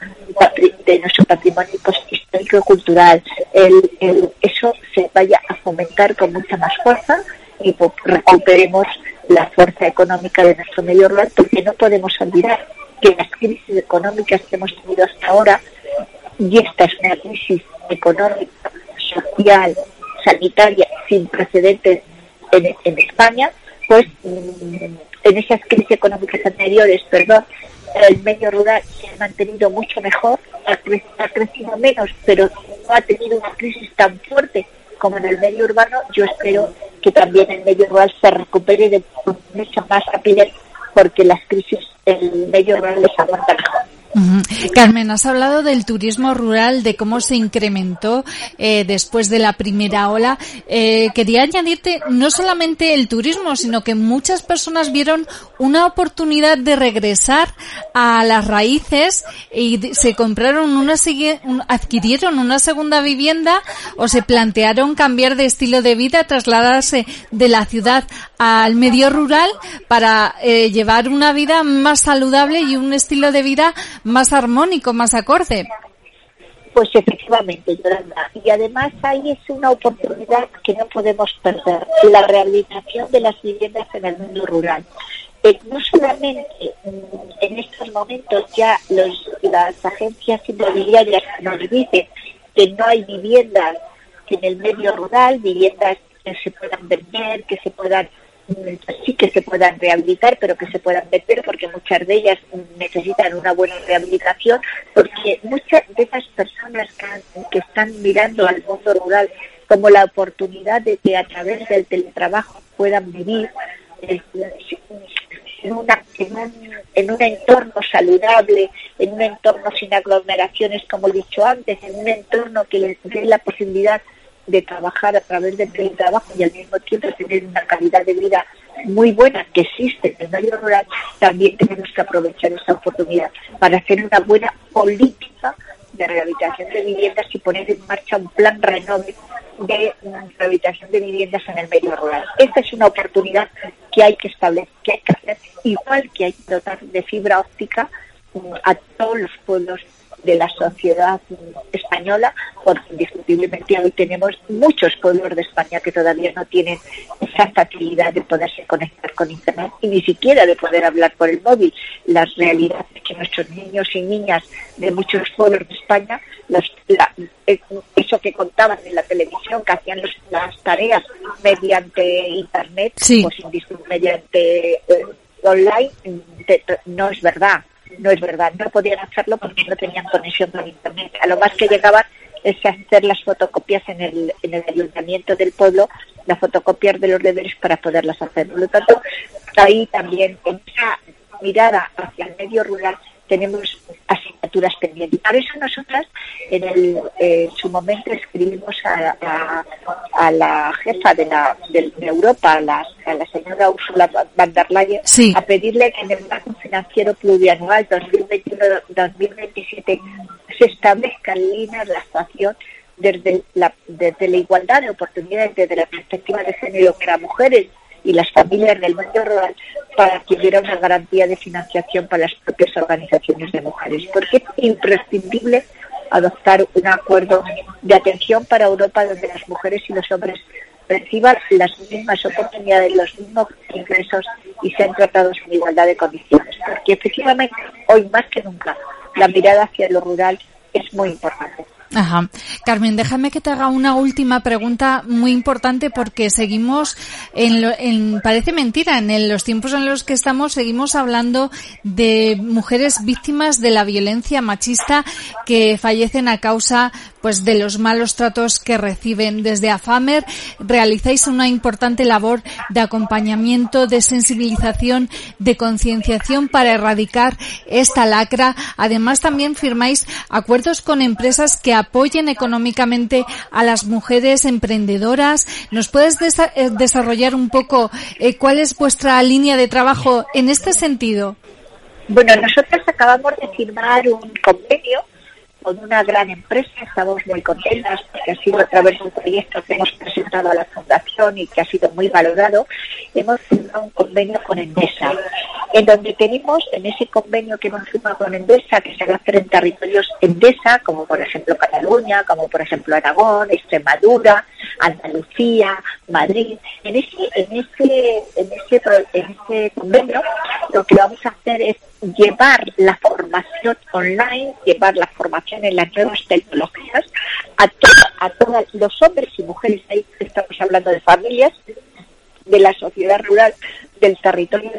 de nuestro patrimonio histórico y cultural, el- eso se vaya a fomentar con mucha más fuerza y pues, recuperemos la fuerza económica de nuestro medio rural, porque no podemos olvidar que las crisis económicas que hemos tenido hasta ahora, y esta es una crisis económica, social, sanitaria sin precedentes en, en España, pues mm, en esas crisis económicas anteriores, perdón, el medio rural se ha mantenido mucho mejor, ha, cre- ha crecido menos, pero no ha tenido una crisis tan fuerte como en el medio urbano. Yo espero que también el medio rural se recupere de mucha más rapidez, porque las crisis el medio rural les aguanta mejor. Carmen, has hablado del turismo rural, de cómo se incrementó eh, después de la primera ola. Eh, quería añadirte no solamente el turismo, sino que muchas personas vieron una oportunidad de regresar a las raíces y se compraron una adquirieron una segunda vivienda o se plantearon cambiar de estilo de vida, trasladarse de la ciudad al medio rural para eh, llevar una vida más saludable y un estilo de vida más armónico, más acorde. Pues efectivamente, Yolanda. Y además ahí es una oportunidad que no podemos perder, la rehabilitación de las viviendas en el mundo rural. Eh, no solamente mm, en estos momentos ya los, las agencias inmobiliarias nos dicen que no hay viviendas en el medio rural, viviendas que se puedan vender, que se puedan sí que se puedan rehabilitar, pero que se puedan vender porque muchas de ellas necesitan una buena rehabilitación, porque muchas de esas personas que, han- que están mirando al mundo rural como la oportunidad de que a través del teletrabajo puedan vivir eh, en, una- en un, en un entorno saludable, en un entorno sin aglomeraciones, como he dicho antes, en un entorno que les dé la posibilidad trabajar a través del teletrabajo y al mismo tiempo tener una calidad de vida muy buena que existe en el medio rural, también tenemos que aprovechar esa oportunidad para hacer una buena política de rehabilitación de viviendas y poner en marcha un plan renove de rehabilitación de viviendas en el medio rural. Esta es una oportunidad que hay que establecer, que hay que hacer, igual que hay que dotar de fibra óptica mm, a todos los pueblos de la sociedad española, porque indiscutiblemente hoy tenemos muchos pueblos de España que todavía no tienen esa facilidad de poderse conectar con Internet y ni siquiera de poder hablar por el móvil. Las realidades que nuestros niños y niñas de muchos pueblos de España, los- la- eh, eso que contaban en la televisión, que hacían los- las tareas mediante internet, Sí. pues mediante eh, online, te- no es verdad, no es verdad, no podían hacerlo porque no tenían conexión con internet. A lo más que llegaban es hacer las fotocopias en el, en el ayuntamiento del pueblo, las fotocopias de los deberes para poderlas hacer. Por lo tanto, ahí también en esa mirada hacia el medio rural tenemos asignaturas pendientes. Por eso nosotras en, el, eh, en su momento escribimos a, a- a la jefa de, la, de, de Europa, a la, a la señora Ursula van der Leyen, Sí. a pedirle que en el marco financiero plurianual 2021-2027 se establezcan líneas de actuación desde la, desde la igualdad de oportunidades, desde la perspectiva de género para mujeres y las familias del medio rural para que hubiera una garantía de financiación para las propias organizaciones de mujeres. Porque es imprescindible adoptar un acuerdo de atención para Europa donde las mujeres y los hombres reciban las mismas oportunidades, los mismos ingresos y sean tratados en igualdad de condiciones. Porque efectivamente, hoy más que nunca, la mirada hacia lo rural es muy importante. Ajá. Carmen, déjame que te haga una última pregunta muy importante porque seguimos en, lo- en parece mentira, en los tiempos en los que estamos seguimos hablando de mujeres víctimas de la violencia machista que fallecen a causa pues de los malos tratos que reciben desde AFAMER. Realizáis una importante labor de acompañamiento, de sensibilización, de concienciación para erradicar esta lacra. Además, también firmáis acuerdos con empresas que apoyen económicamente a las mujeres emprendedoras. ¿Nos puedes desa- eh, desarrollar un poco eh, cuál es vuestra línea de trabajo en este sentido? Bueno, nosotros acabamos de firmar un convenio con una gran empresa, estamos muy contentas porque ha sido a través de un proyecto que hemos presentado a la Fundación y que ha sido muy valorado, hemos firmado un convenio con Endesa, en donde tenemos en ese convenio que hemos firmado con Endesa, que se va a hacer en territorios Endesa, como por ejemplo Cataluña, como por ejemplo Aragón, Extremadura, Andalucía, Madrid, en ese, en ese, en ese, en ese convenio lo que vamos a hacer es llevar la formación online, llevar la formación en las nuevas tecnologías. A, to- a todos los hombres y mujeres, ahí estamos hablando de familias, de la sociedad rural del territorio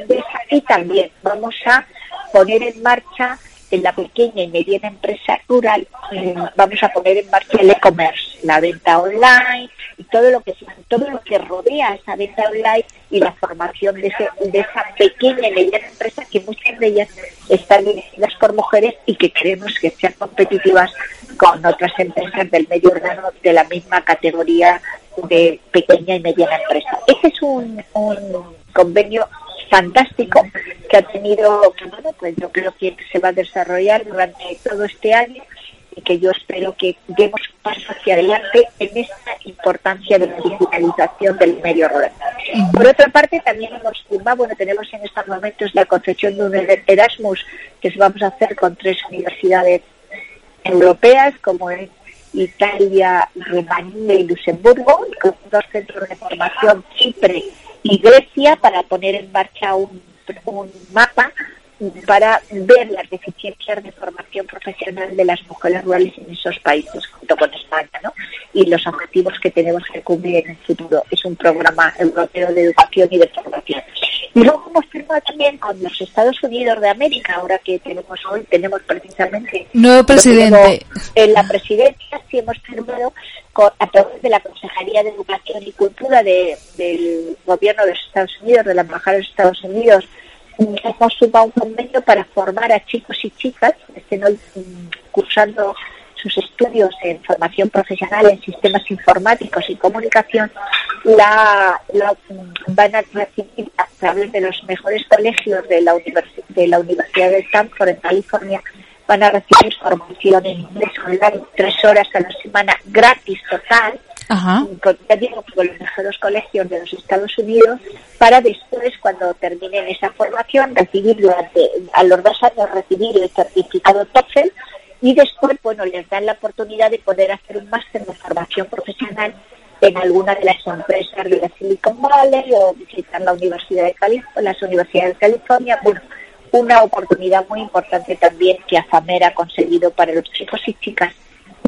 y también vamos a poner en marcha en la pequeña y mediana empresa rural eh, vamos a poner en marcha el e-commerce, la venta online y todo lo que todo lo que rodea esa venta online y la formación de, ese, de esa pequeña y mediana empresa que muchas de ellas están dirigidas por mujeres y que queremos que sean competitivas con otras empresas del medio urbano de la misma categoría de pequeña y mediana empresa. Ese es un, un convenio fantástico que ha tenido, que bueno, pues yo creo que se va a desarrollar durante todo este año y que yo espero que demos un paso hacia adelante en esta importancia de la digitalización del medio rural. Por otra parte, también hemos firmado, bueno, tenemos en estos momentos la concesión de un Erasmus que vamos a hacer con tres universidades europeas, como es Italia, Rumanía y Luxemburgo, con dos centros de formación, Chipre y Grecia, para poner en marcha un, un mapa para ver las deficiencias de formación profesional de las mujeres rurales en esos países, junto con España, ¿no? Y los objetivos que tenemos que cumplir en el futuro. Es un programa europeo de educación y de formación. Y luego hemos firmado también con los Estados Unidos de América, ahora que tenemos hoy, tenemos precisamente Nuevo presidente. en la presidencia sí hemos firmado con- a través de la Consejería de Educación y Cultura de- del Gobierno de los Estados Unidos, de la Embajada de los Estados Unidos, hemos firmado un convenio para formar a chicos y chicas que estén hoy mm, cursando sus estudios en formación profesional en sistemas informáticos y comunicación, la, mm, van a recibir a través de los mejores colegios de la, de la Universidad de Stanford en California, van a recibir formación en inglés online tres horas a la semana gratis total, Ajá. con, los mejores colegios de los Estados Unidos, para después, cuando terminen esa formación, recibir durante, a los dos años recibir el certificado TOEFL y después, bueno, les dan la oportunidad de poder hacer un máster de formación profesional en alguna de las empresas de la Silicon Valley o visitar la Universidad de Cali las universidades de California. Bueno, una oportunidad muy importante también que AFAMER ha conseguido para los chicos y chicas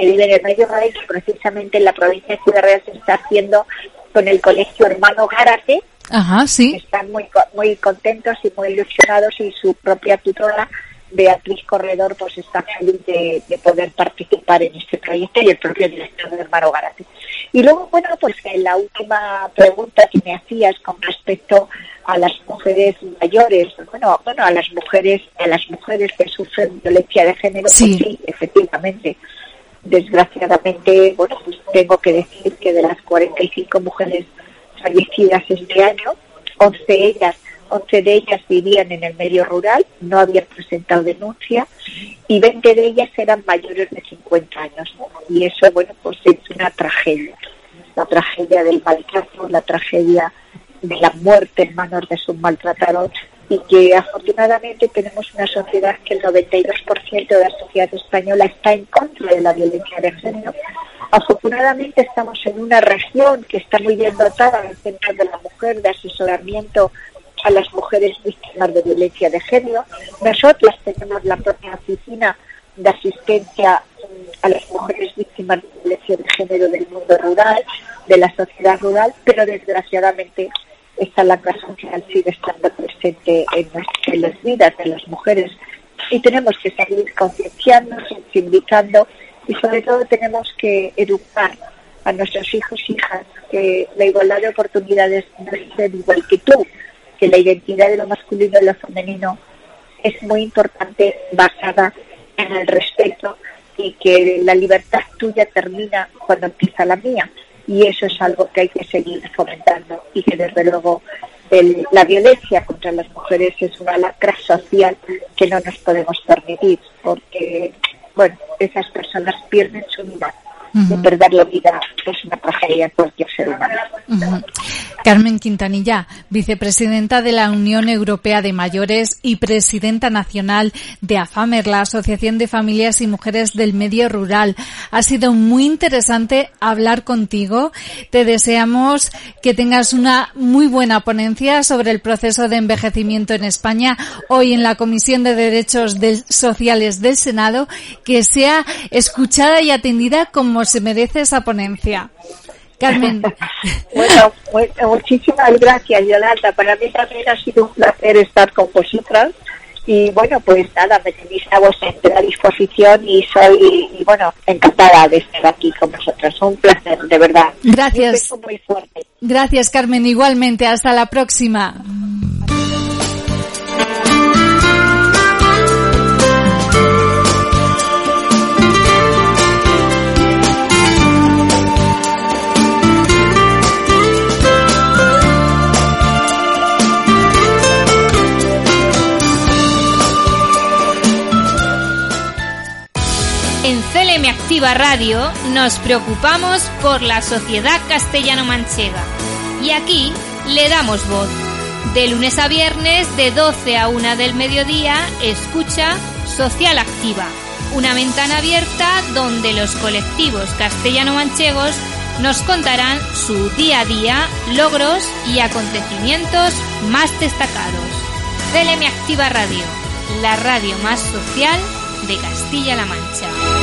que viven en el medio rural y que precisamente en la provincia de Ciudad Real se está haciendo con el colegio Hermano Gárate, Ajá, sí. están muy muy contentos y muy ilusionados y su propia tutora Beatriz Corredor pues está feliz de, de poder participar en este proyecto y el propio director de Hermano Garate. Y luego, bueno, pues en la última pregunta que me hacías con respecto a las mujeres mayores, bueno, bueno, a las mujeres, a las mujeres que sufren violencia de género, pues Sí. sí, efectivamente. Desgraciadamente, bueno, pues tengo que decir que de las 45 mujeres fallecidas este año, 11 ellas, 11 de ellas vivían en el medio rural, no habían presentado denuncia y 20 de ellas eran mayores de 50 años. Y eso, bueno, pues es una tragedia. La tragedia del maltrato, la tragedia de la muerte en manos de su maltratador y que afortunadamente tenemos una sociedad que el 92% de la sociedad española está en contra de la violencia de género. Afortunadamente estamos en una región que está muy bien dotada en centros de la mujer, de asesoramiento a las mujeres víctimas de violencia de género. Nosotros tenemos la propia oficina de asistencia mm, a las mujeres víctimas de violencia de género del mundo rural, de la sociedad rural, pero desgraciadamente esta lacra social sigue estando presente en, las vidas de las mujeres y tenemos que seguir concienciando, sensibilizando y sobre todo tenemos que educar a nuestros hijos e hijas que la igualdad de oportunidades no es ser igual que tú, que la identidad de lo masculino y lo femenino es muy importante basada en el respeto y que la libertad tuya termina cuando empieza la mía. Y eso es algo que hay que seguir fomentando y que desde luego el- la violencia contra las mujeres es una lacra social que no nos podemos permitir porque, bueno, esas personas pierden su vida. Perder la vida es una tragedia cualquier ser humano. Carmen Quintanilla, vicepresidenta de la Unión Europea de Mayores y presidenta nacional de AFAMER, la Asociación de Familias y Mujeres del Medio Rural. Ha sido muy interesante hablar contigo. Te deseamos que tengas una muy buena ponencia sobre el proceso de envejecimiento en España hoy en la Comisión de Derechos del- Sociales del Senado, que sea escuchada y atendida como se merece esa ponencia. Carmen. Bueno, mu- muchísimas gracias, Yolanda. Para mí también ha sido un placer estar con vosotras. Y bueno, pues nada, me tenéis a vuestra disposición y soy, y bueno, encantada de estar aquí con vosotras. Un placer, de verdad. Gracias. Un beso muy fuerte. Gracias, Carmen. Igualmente. Hasta la próxima. Activa Radio nos preocupamos por la sociedad castellano-manchega y aquí le damos voz. De lunes a viernes, de 12 a 1 del mediodía, escucha Social Activa, una ventana abierta donde los colectivos castellano-manchegos nos contarán su día a día, logros y acontecimientos más destacados. CLM Activa Radio, la radio más social de Castilla-La Mancha.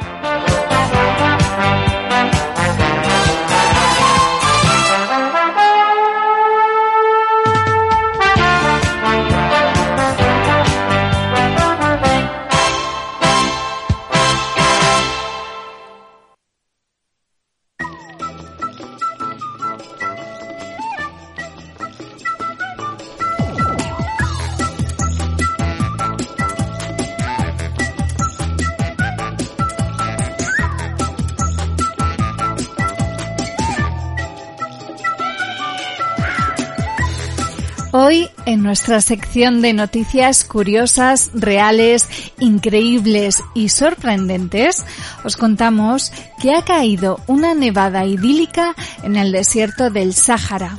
Nuestra sección de noticias curiosas, reales, increíbles y sorprendentes, os contamos que ha caído una nevada idílica en el desierto del Sáhara.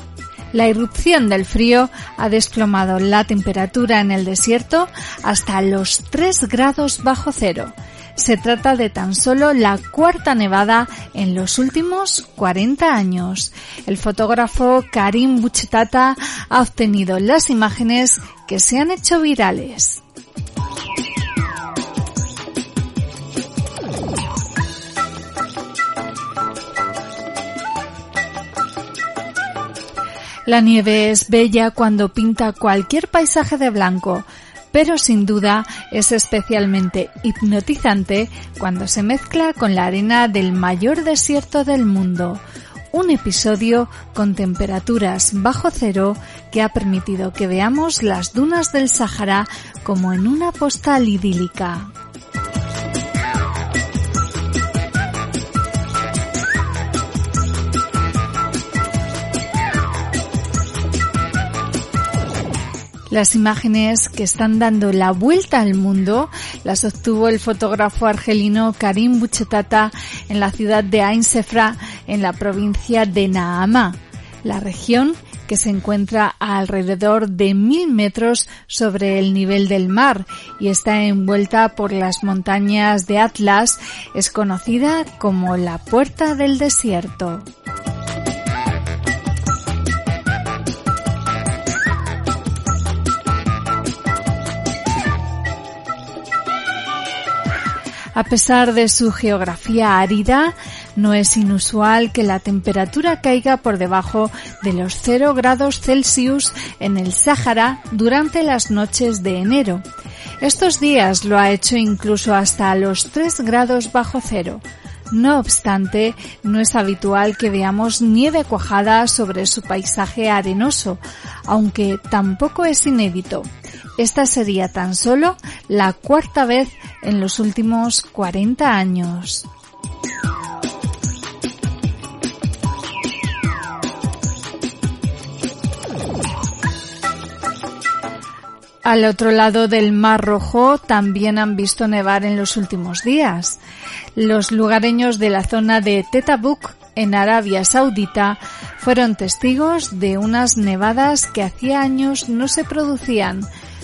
La irrupción del frío ha desplomado la temperatura en el desierto hasta los 3 grados bajo cero. Se trata de tan solo la cuarta nevada en los últimos 40 años. El fotógrafo Karim Buchetata ha obtenido las imágenes que se han hecho virales. La nieve es bella cuando pinta cualquier paisaje de blanco, pero sin duda es especialmente hipnotizante cuando se mezcla con la arena del mayor desierto del mundo. Un episodio con temperaturas bajo cero que ha permitido que veamos las dunas del Sahara como en una postal idílica. Las imágenes que están dando la vuelta al mundo las obtuvo el fotógrafo argelino Karim Buchetata en la ciudad de Ain Sefra, en la provincia de Naama, la región que se encuentra a alrededor de mil metros sobre el nivel del mar y está envuelta por las montañas de Atlas, es conocida como la Puerta del Desierto. A pesar de su geografía árida, no es inusual que la temperatura caiga por debajo de los 0 grados Celsius en el Sáhara durante las noches de enero. Estos días lo ha hecho incluso hasta los 3 grados bajo cero. No obstante, no es habitual que veamos nieve cuajada sobre su paisaje arenoso, aunque tampoco es inédito. Esta sería tan solo la cuarta vez en los últimos 40 años. Al otro lado del Mar Rojo también han visto nevar en los últimos días. Los lugareños de la zona de Tetabuk, en Arabia Saudita, fueron testigos de unas nevadas que hacía años no se producían,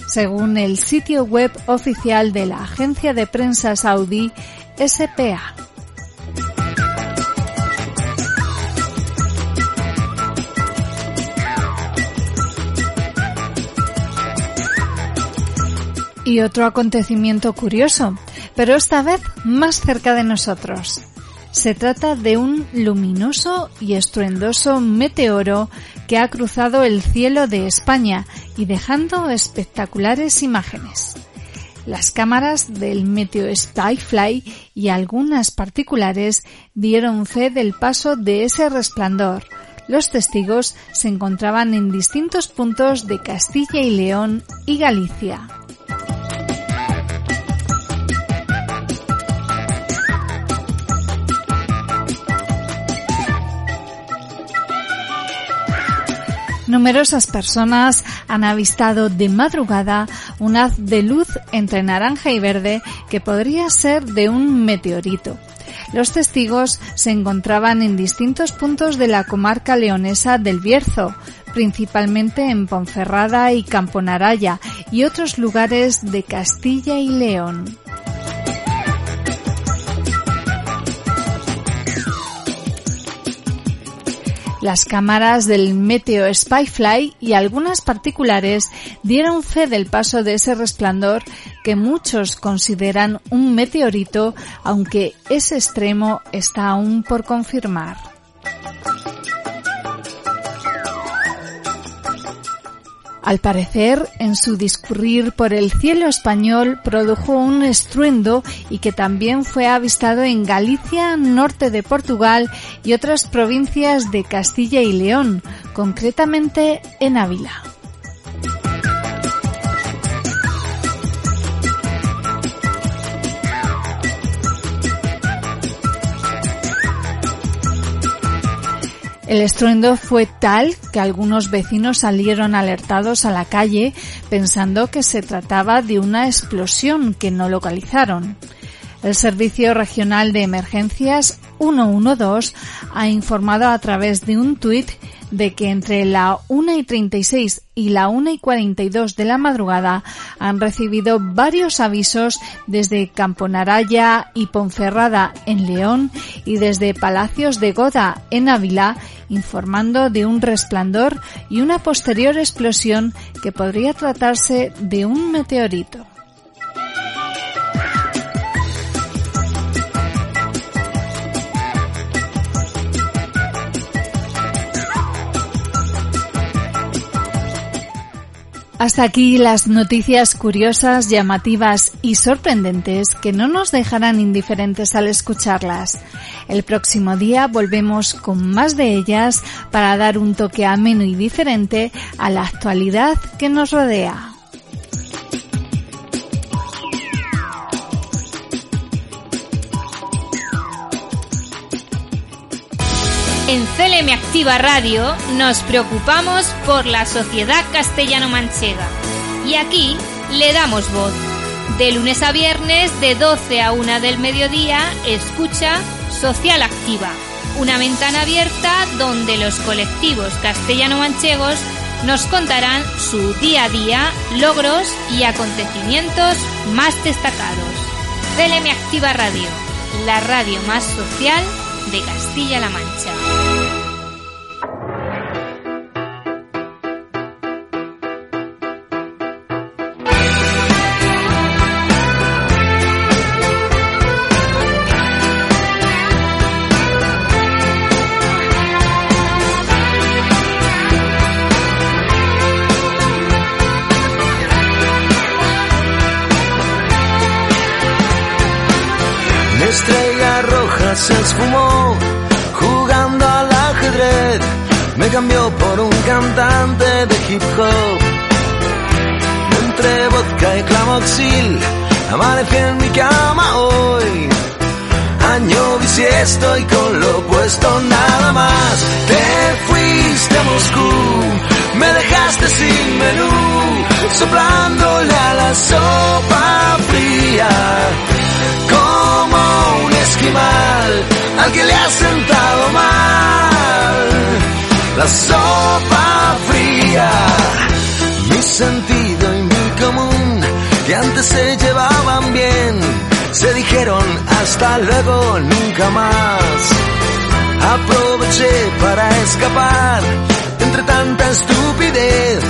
según el sitio web oficial de la agencia de prensa saudí SPA. Y otro acontecimiento curioso, pero esta vez más cerca de nosotros. Se trata de un luminoso y estruendoso meteoro que ha cruzado el cielo de España y dejando espectaculares imágenes. Las cámaras del Meteo Spyfly y algunas particulares dieron fe del paso de ese resplandor. Los testigos se encontraban en distintos puntos de Castilla y León y Galicia. Numerosas personas han avistado de madrugada un haz de luz entre naranja y verde que podría ser de un meteorito. Los testigos se encontraban en distintos puntos de la comarca leonesa del Bierzo, principalmente en Ponferrada y Camponaraya y otros lugares de Castilla y León. Las cámaras del Meteo Spyfly y algunas particulares dieron fe del paso de ese resplandor que muchos consideran un meteorito, aunque ese extremo está aún por confirmar. Al parecer, en su discurrir por el cielo español produjo un estruendo y que también fue avistado en Galicia, norte de Portugal y otras provincias de Castilla y León, concretamente en Ávila. El estruendo fue tal que algunos vecinos salieron alertados a la calle pensando que se trataba de una explosión que no localizaron. El Servicio Regional de Emergencias 112 ha informado a través de un tuit de que entre la 1 y 36 y la 1 y 42 de la madrugada han recibido varios avisos desde Camponaraya y Ponferrada en León y desde Palacios de Goda en Ávila informando de un resplandor y una posterior explosión que podría tratarse de un meteorito. Hasta aquí las noticias curiosas, llamativas y sorprendentes que no nos dejarán indiferentes al escucharlas. El próximo día volvemos con más de ellas para dar un toque ameno y diferente a la actualidad que nos rodea. En CLM Activa Radio nos preocupamos por la sociedad castellano-manchega y aquí le damos voz. De lunes a viernes, de 12 a 1 del mediodía, escucha Social Activa, una ventana abierta donde los colectivos castellano-manchegos nos contarán su día a día, logros y acontecimientos más destacados. CLM Activa Radio, la radio más social de Castilla-La Mancha. Se esfumó jugando al ajedrez. Me cambió por un cantante de hip hop. Entre vodka y clamoxil, amanecí en mi cama hoy. Año bisiesto y con lo puesto nada más. Te fuiste a Moscú, me dejaste sin menú, soplándole a la sopa la sopa fría. Mi sentido y mi común, que antes se llevaban bien, se dijeron hasta luego, nunca más. Aproveché para escapar entre tanta estupidez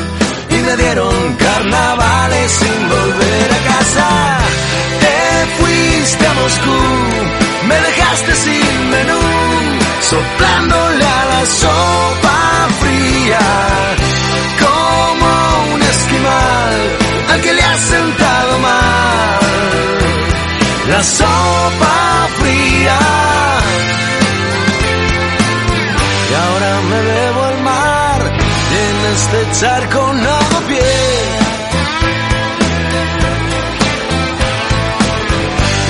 y me dieron carnavales sin volver a casa. Te fuiste a Moscú, me dejaste sin menú, soplándole a la sopa fría, como un esquimal al que le ha sentado mal la sopa fría. Y ahora me bebo el mar en este charco no pie.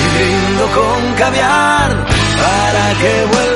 Y brindo con caviar para que vuelvas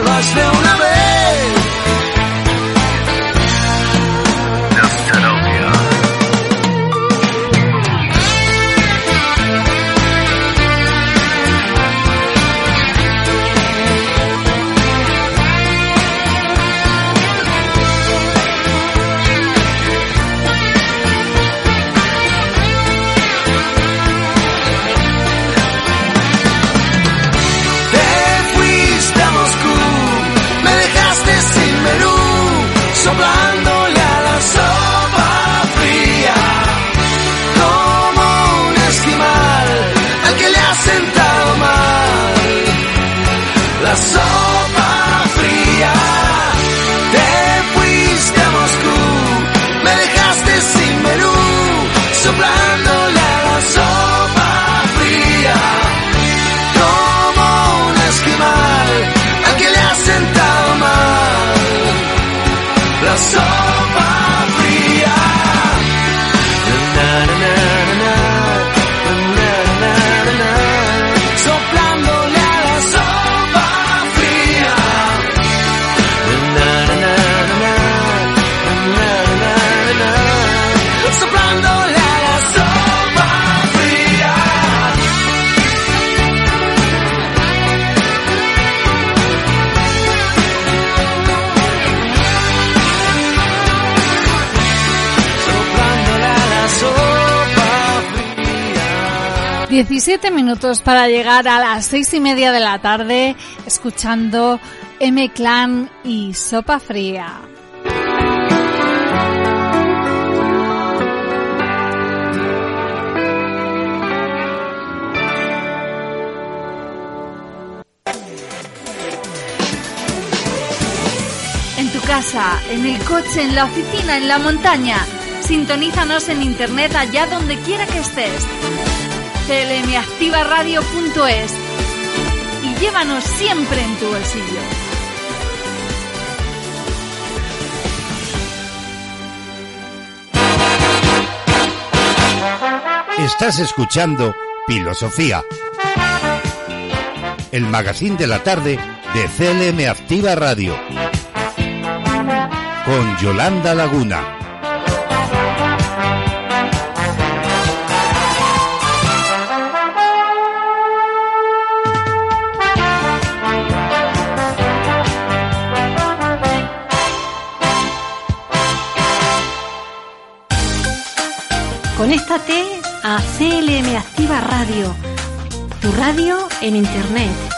17 minutos para llegar a las seis y media de la tarde escuchando M Clan y Sopa Fría. En tu casa, en el coche, en la oficina, en la montaña. Sintonízanos en internet allá donde quiera que estés. clmactivaradio.es y llévanos siempre en tu bolsillo. Estás escuchando Filosofía, el magazine de la tarde de CLM Activa Radio, con Yolanda Laguna. Conéctate a CLM Activa Radio, tu radio en Internet.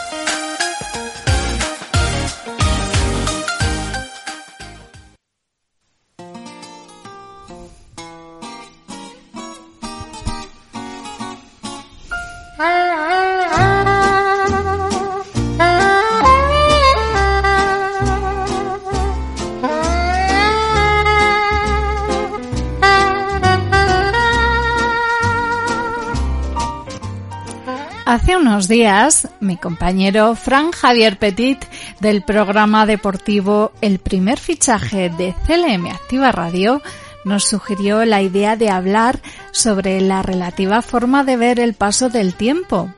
Hace unos días, mi compañero Fran Javier Petit del programa deportivo El primer fichaje de CLM Activa Radio nos sugirió la idea de hablar sobre la relativa forma de ver el paso del tiempo.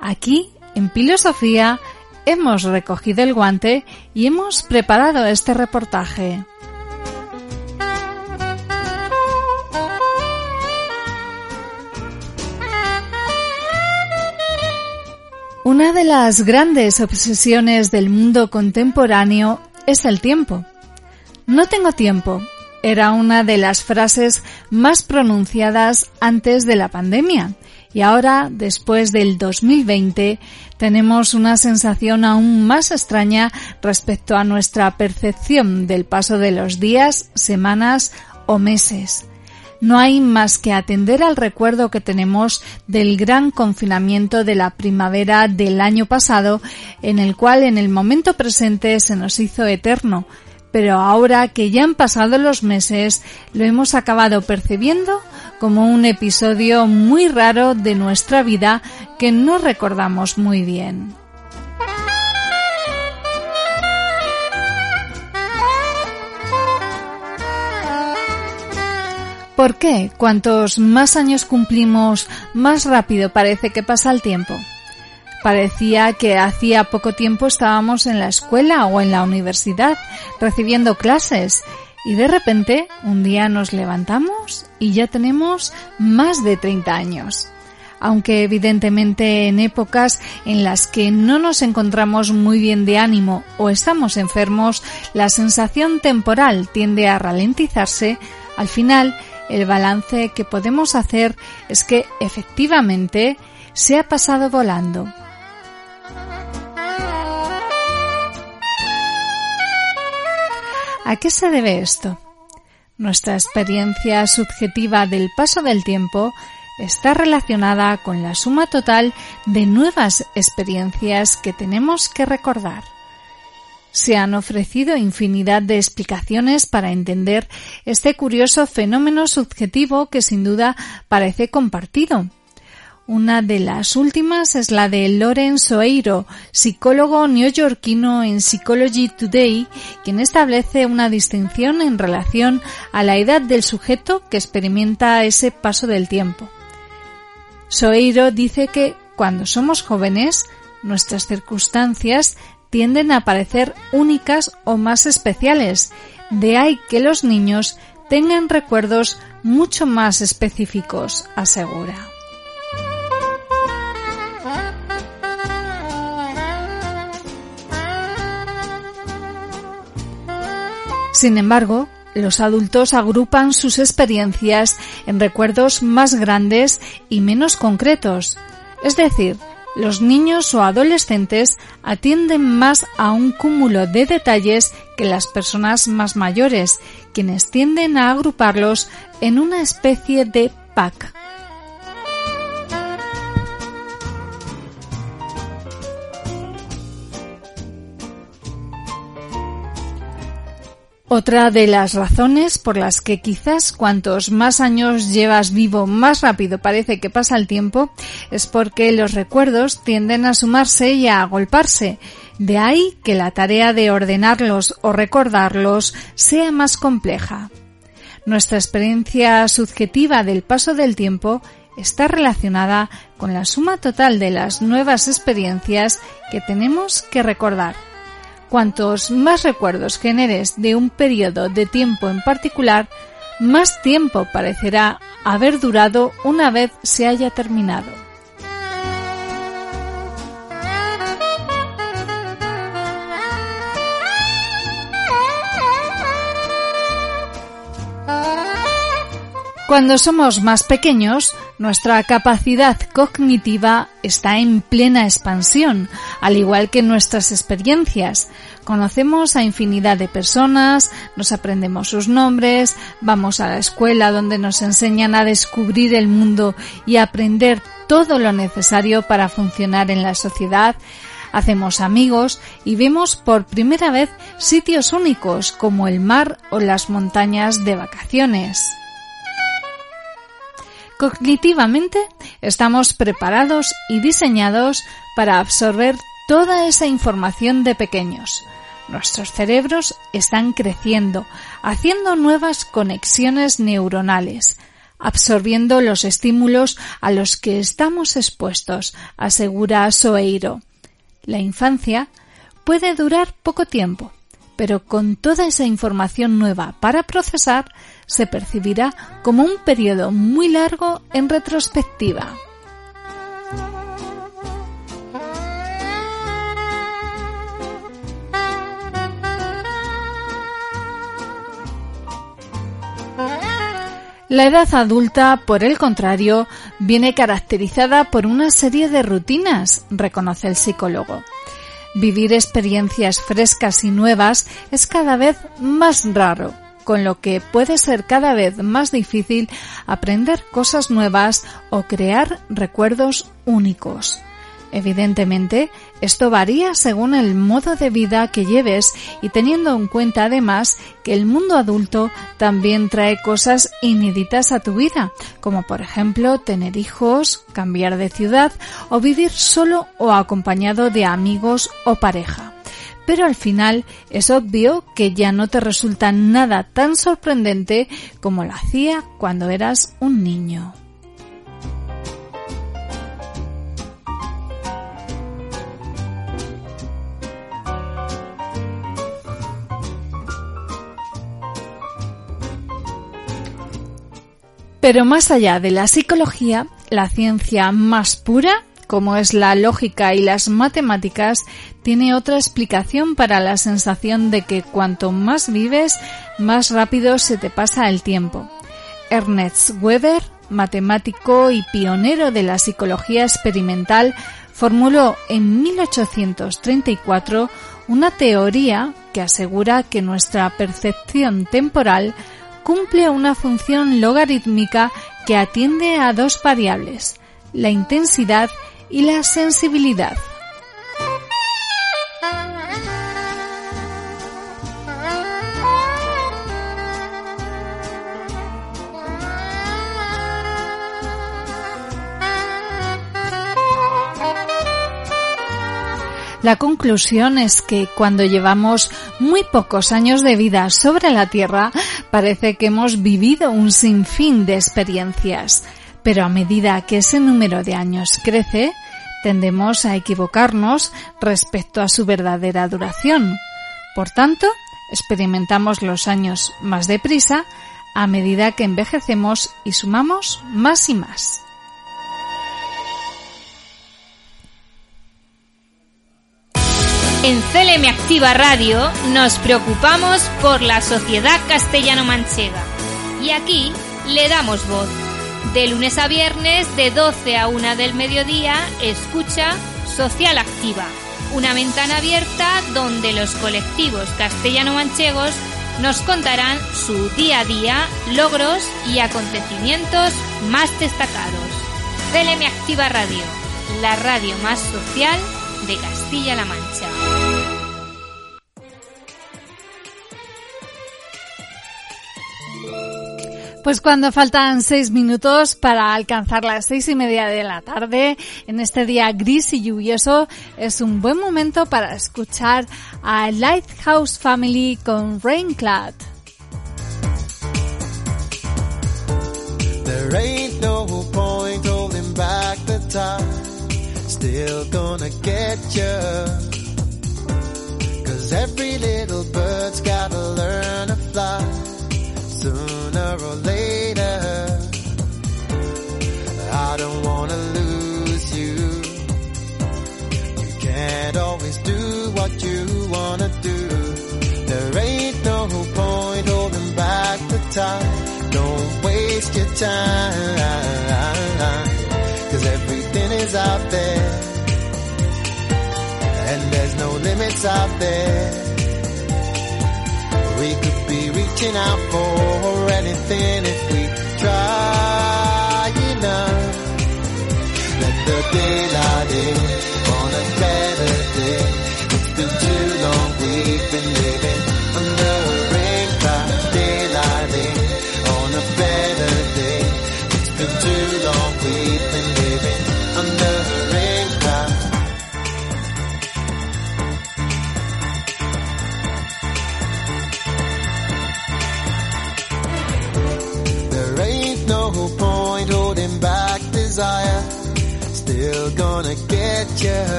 Aquí, en Filosofía, hemos recogido el guante y hemos preparado este reportaje. Una de las grandes obsesiones del mundo contemporáneo es el tiempo. No tengo tiempo era una de las frases más pronunciadas antes de la pandemia y ahora, después del 2020, tenemos una sensación aún más extraña respecto a nuestra percepción del paso de los días, semanas o meses no hay más que atender al recuerdo que tenemos del gran confinamiento de la primavera del año pasado, en el cual en el momento presente se nos hizo eterno, pero ahora que ya han pasado los meses, lo hemos acabado percibiendo como un episodio muy raro de nuestra vida que no recordamos muy bien. ¿Por qué? Cuantos más años cumplimos, más rápido parece que pasa el tiempo. Parecía que hacía poco tiempo estábamos en la escuela o en la universidad recibiendo clases y de repente un día nos levantamos y ya tenemos más de 30 años. Aunque evidentemente en épocas en las que no nos encontramos muy bien de ánimo o estamos enfermos, la sensación temporal tiende a ralentizarse, al final el balance que podemos hacer es que efectivamente se ha pasado volando. ¿A qué se debe esto? Nuestra experiencia subjetiva del paso del tiempo está relacionada con la suma total de nuevas experiencias que tenemos que recordar. Se han ofrecido infinidad de explicaciones para entender este curioso fenómeno subjetivo que sin duda parece compartido. Una de las últimas es la de Lorenzo Eiro, psicólogo neoyorquino en Psychology Today, quien establece una distinción en relación a la edad del sujeto que experimenta ese paso del tiempo. Soeiro dice que cuando somos jóvenes, nuestras circunstancias tienden a parecer únicas o más especiales, de ahí que los niños tengan recuerdos mucho más específicos, asegura. Sin embargo, los adultos agrupan sus experiencias en recuerdos más grandes y menos concretos. Es decir, los niños o adolescentes atienden más a un cúmulo de detalles que las personas más mayores, quienes tienden a agruparlos en una especie de pack. Otra de las razones por las que quizás cuantos más años llevas vivo más rápido parece que pasa el tiempo es porque los recuerdos tienden a sumarse y a agolparse. De ahí que la tarea de ordenarlos o recordarlos sea más compleja. Nuestra experiencia subjetiva del paso del tiempo está relacionada con la suma total de las nuevas experiencias que tenemos que recordar. Cuantos más recuerdos generes de un periodo de tiempo en particular, más tiempo parecerá haber durado una vez se haya terminado. Cuando somos más pequeños, nuestra capacidad cognitiva está en plena expansión, al igual que nuestras experiencias. Conocemos a infinidad de personas, nos aprendemos sus nombres, vamos a la escuela donde nos enseñan a descubrir el mundo y aprender todo lo necesario para funcionar en la sociedad, hacemos amigos y vemos por primera vez sitios únicos como el mar o las montañas de vacaciones. Cognitivamente estamos preparados y diseñados para absorber toda esa información de pequeños. Nuestros cerebros están creciendo, haciendo nuevas conexiones neuronales, absorbiendo los estímulos a los que estamos expuestos, asegura Soeiro. La infancia puede durar poco tiempo, pero con toda esa información nueva para procesar, se percibirá como un periodo muy largo en retrospectiva. La edad adulta, por el contrario, viene caracterizada por una serie de rutinas, reconoce el psicólogo. Vivir experiencias frescas y nuevas es cada vez más raro con lo que puede ser cada vez más difícil aprender cosas nuevas o crear recuerdos únicos. Evidentemente, esto varía según el modo de vida que lleves y teniendo en cuenta además que el mundo adulto también trae cosas inéditas a tu vida, como por ejemplo tener hijos, cambiar de ciudad o vivir solo o acompañado de amigos o pareja pero al final es obvio que ya no te resulta nada tan sorprendente como lo hacía cuando eras un niño. Pero más allá de la psicología, la ciencia más pura como es la lógica y las matemáticas, tiene otra explicación para la sensación de que cuanto más vives, más rápido se te pasa el tiempo. Ernest Weber, matemático y pionero de la psicología experimental, formuló en 1834 una teoría que asegura que nuestra percepción temporal cumple una función logarítmica que atiende a dos variables, la intensidad y la sensibilidad. La conclusión es que cuando llevamos muy pocos años de vida sobre la Tierra, parece que hemos vivido un sinfín de experiencias pero a medida que ese número de años crece, tendemos a equivocarnos respecto a su verdadera duración. Por tanto, experimentamos los años más deprisa a medida que envejecemos y sumamos más y más. En CLM Activa Radio nos preocupamos por la sociedad castellano-manchega y aquí le damos voz. De lunes a viernes, de 12 a 1 del mediodía, escucha Social Activa, una ventana abierta donde los colectivos castellano-manchegos nos contarán su día a día, logros y acontecimientos más destacados. CLM Activa Radio, la radio más social de Castilla-La Mancha. Pues cuando faltan seis minutos para alcanzar las seis y media de la tarde, en este día gris y lluvioso, es un buen momento para escuchar a Lighthouse Family con Rainclad. Cause every little bird's gotta learn fly. Sooner or later. I don't wanna lose you. You can't always do what you wanna do. There ain't no point holding back the time. Don't waste your time. Cause everything is out there. And there's no limits out there. We could be reaching out for anything if we try enough. Let the daylight in on a better day. It's been too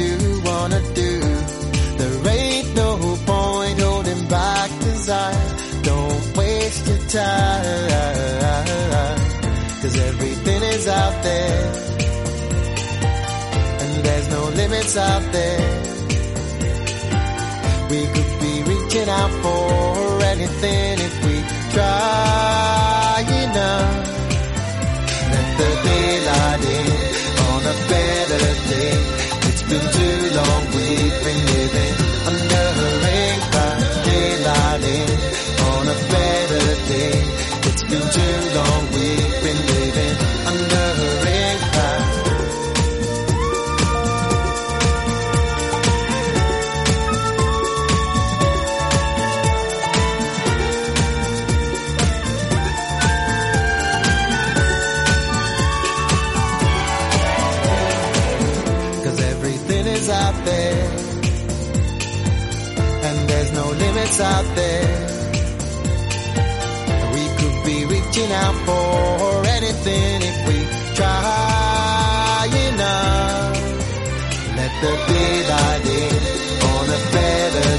you wanna do. There ain't no point holding back desire. Don't waste your time. Cause everything is out there. And there's no limits out there. We could be reaching out for anything if we try enough. Đừng. Reaching out for anything if we try enough. Let the daylight in on a better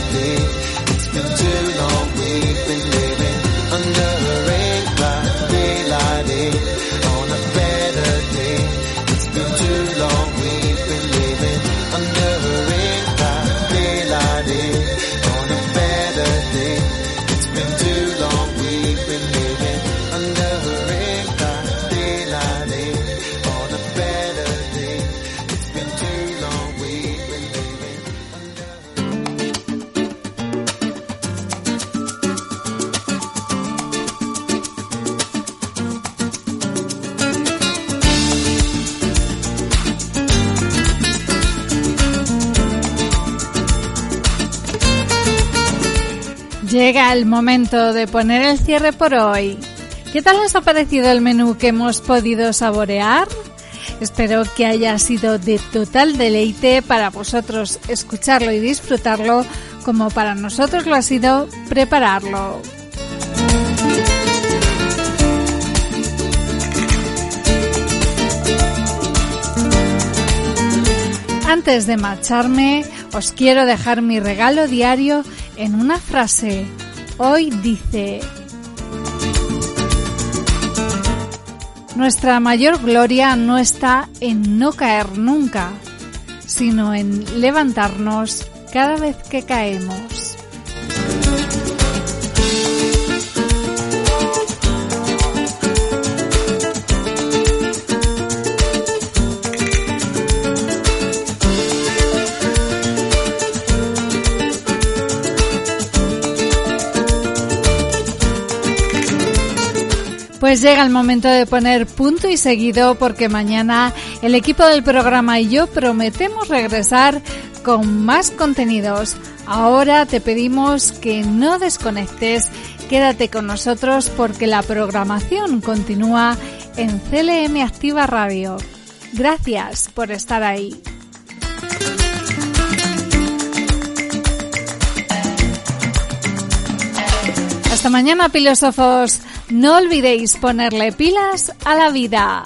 Llega el momento de poner el cierre por hoy. ¿Qué tal os ha parecido el menú que hemos podido saborear? Espero que haya sido de total deleite para vosotros escucharlo y disfrutarlo como para nosotros lo ha sido prepararlo. Antes de marcharme, os quiero dejar mi regalo diario en una frase. Hoy dice, Nuestra mayor gloria no está en no caer nunca, sino en levantarnos cada vez que caemos. Pues llega el momento de poner punto y seguido porque mañana el equipo del programa y yo prometemos regresar con más contenidos. Ahora te pedimos que no desconectes, quédate con nosotros porque la programación continúa en CLM Activa Radio. Gracias por estar ahí. Hasta mañana, filósofos. No olvidéis ponerle pilas a la vida.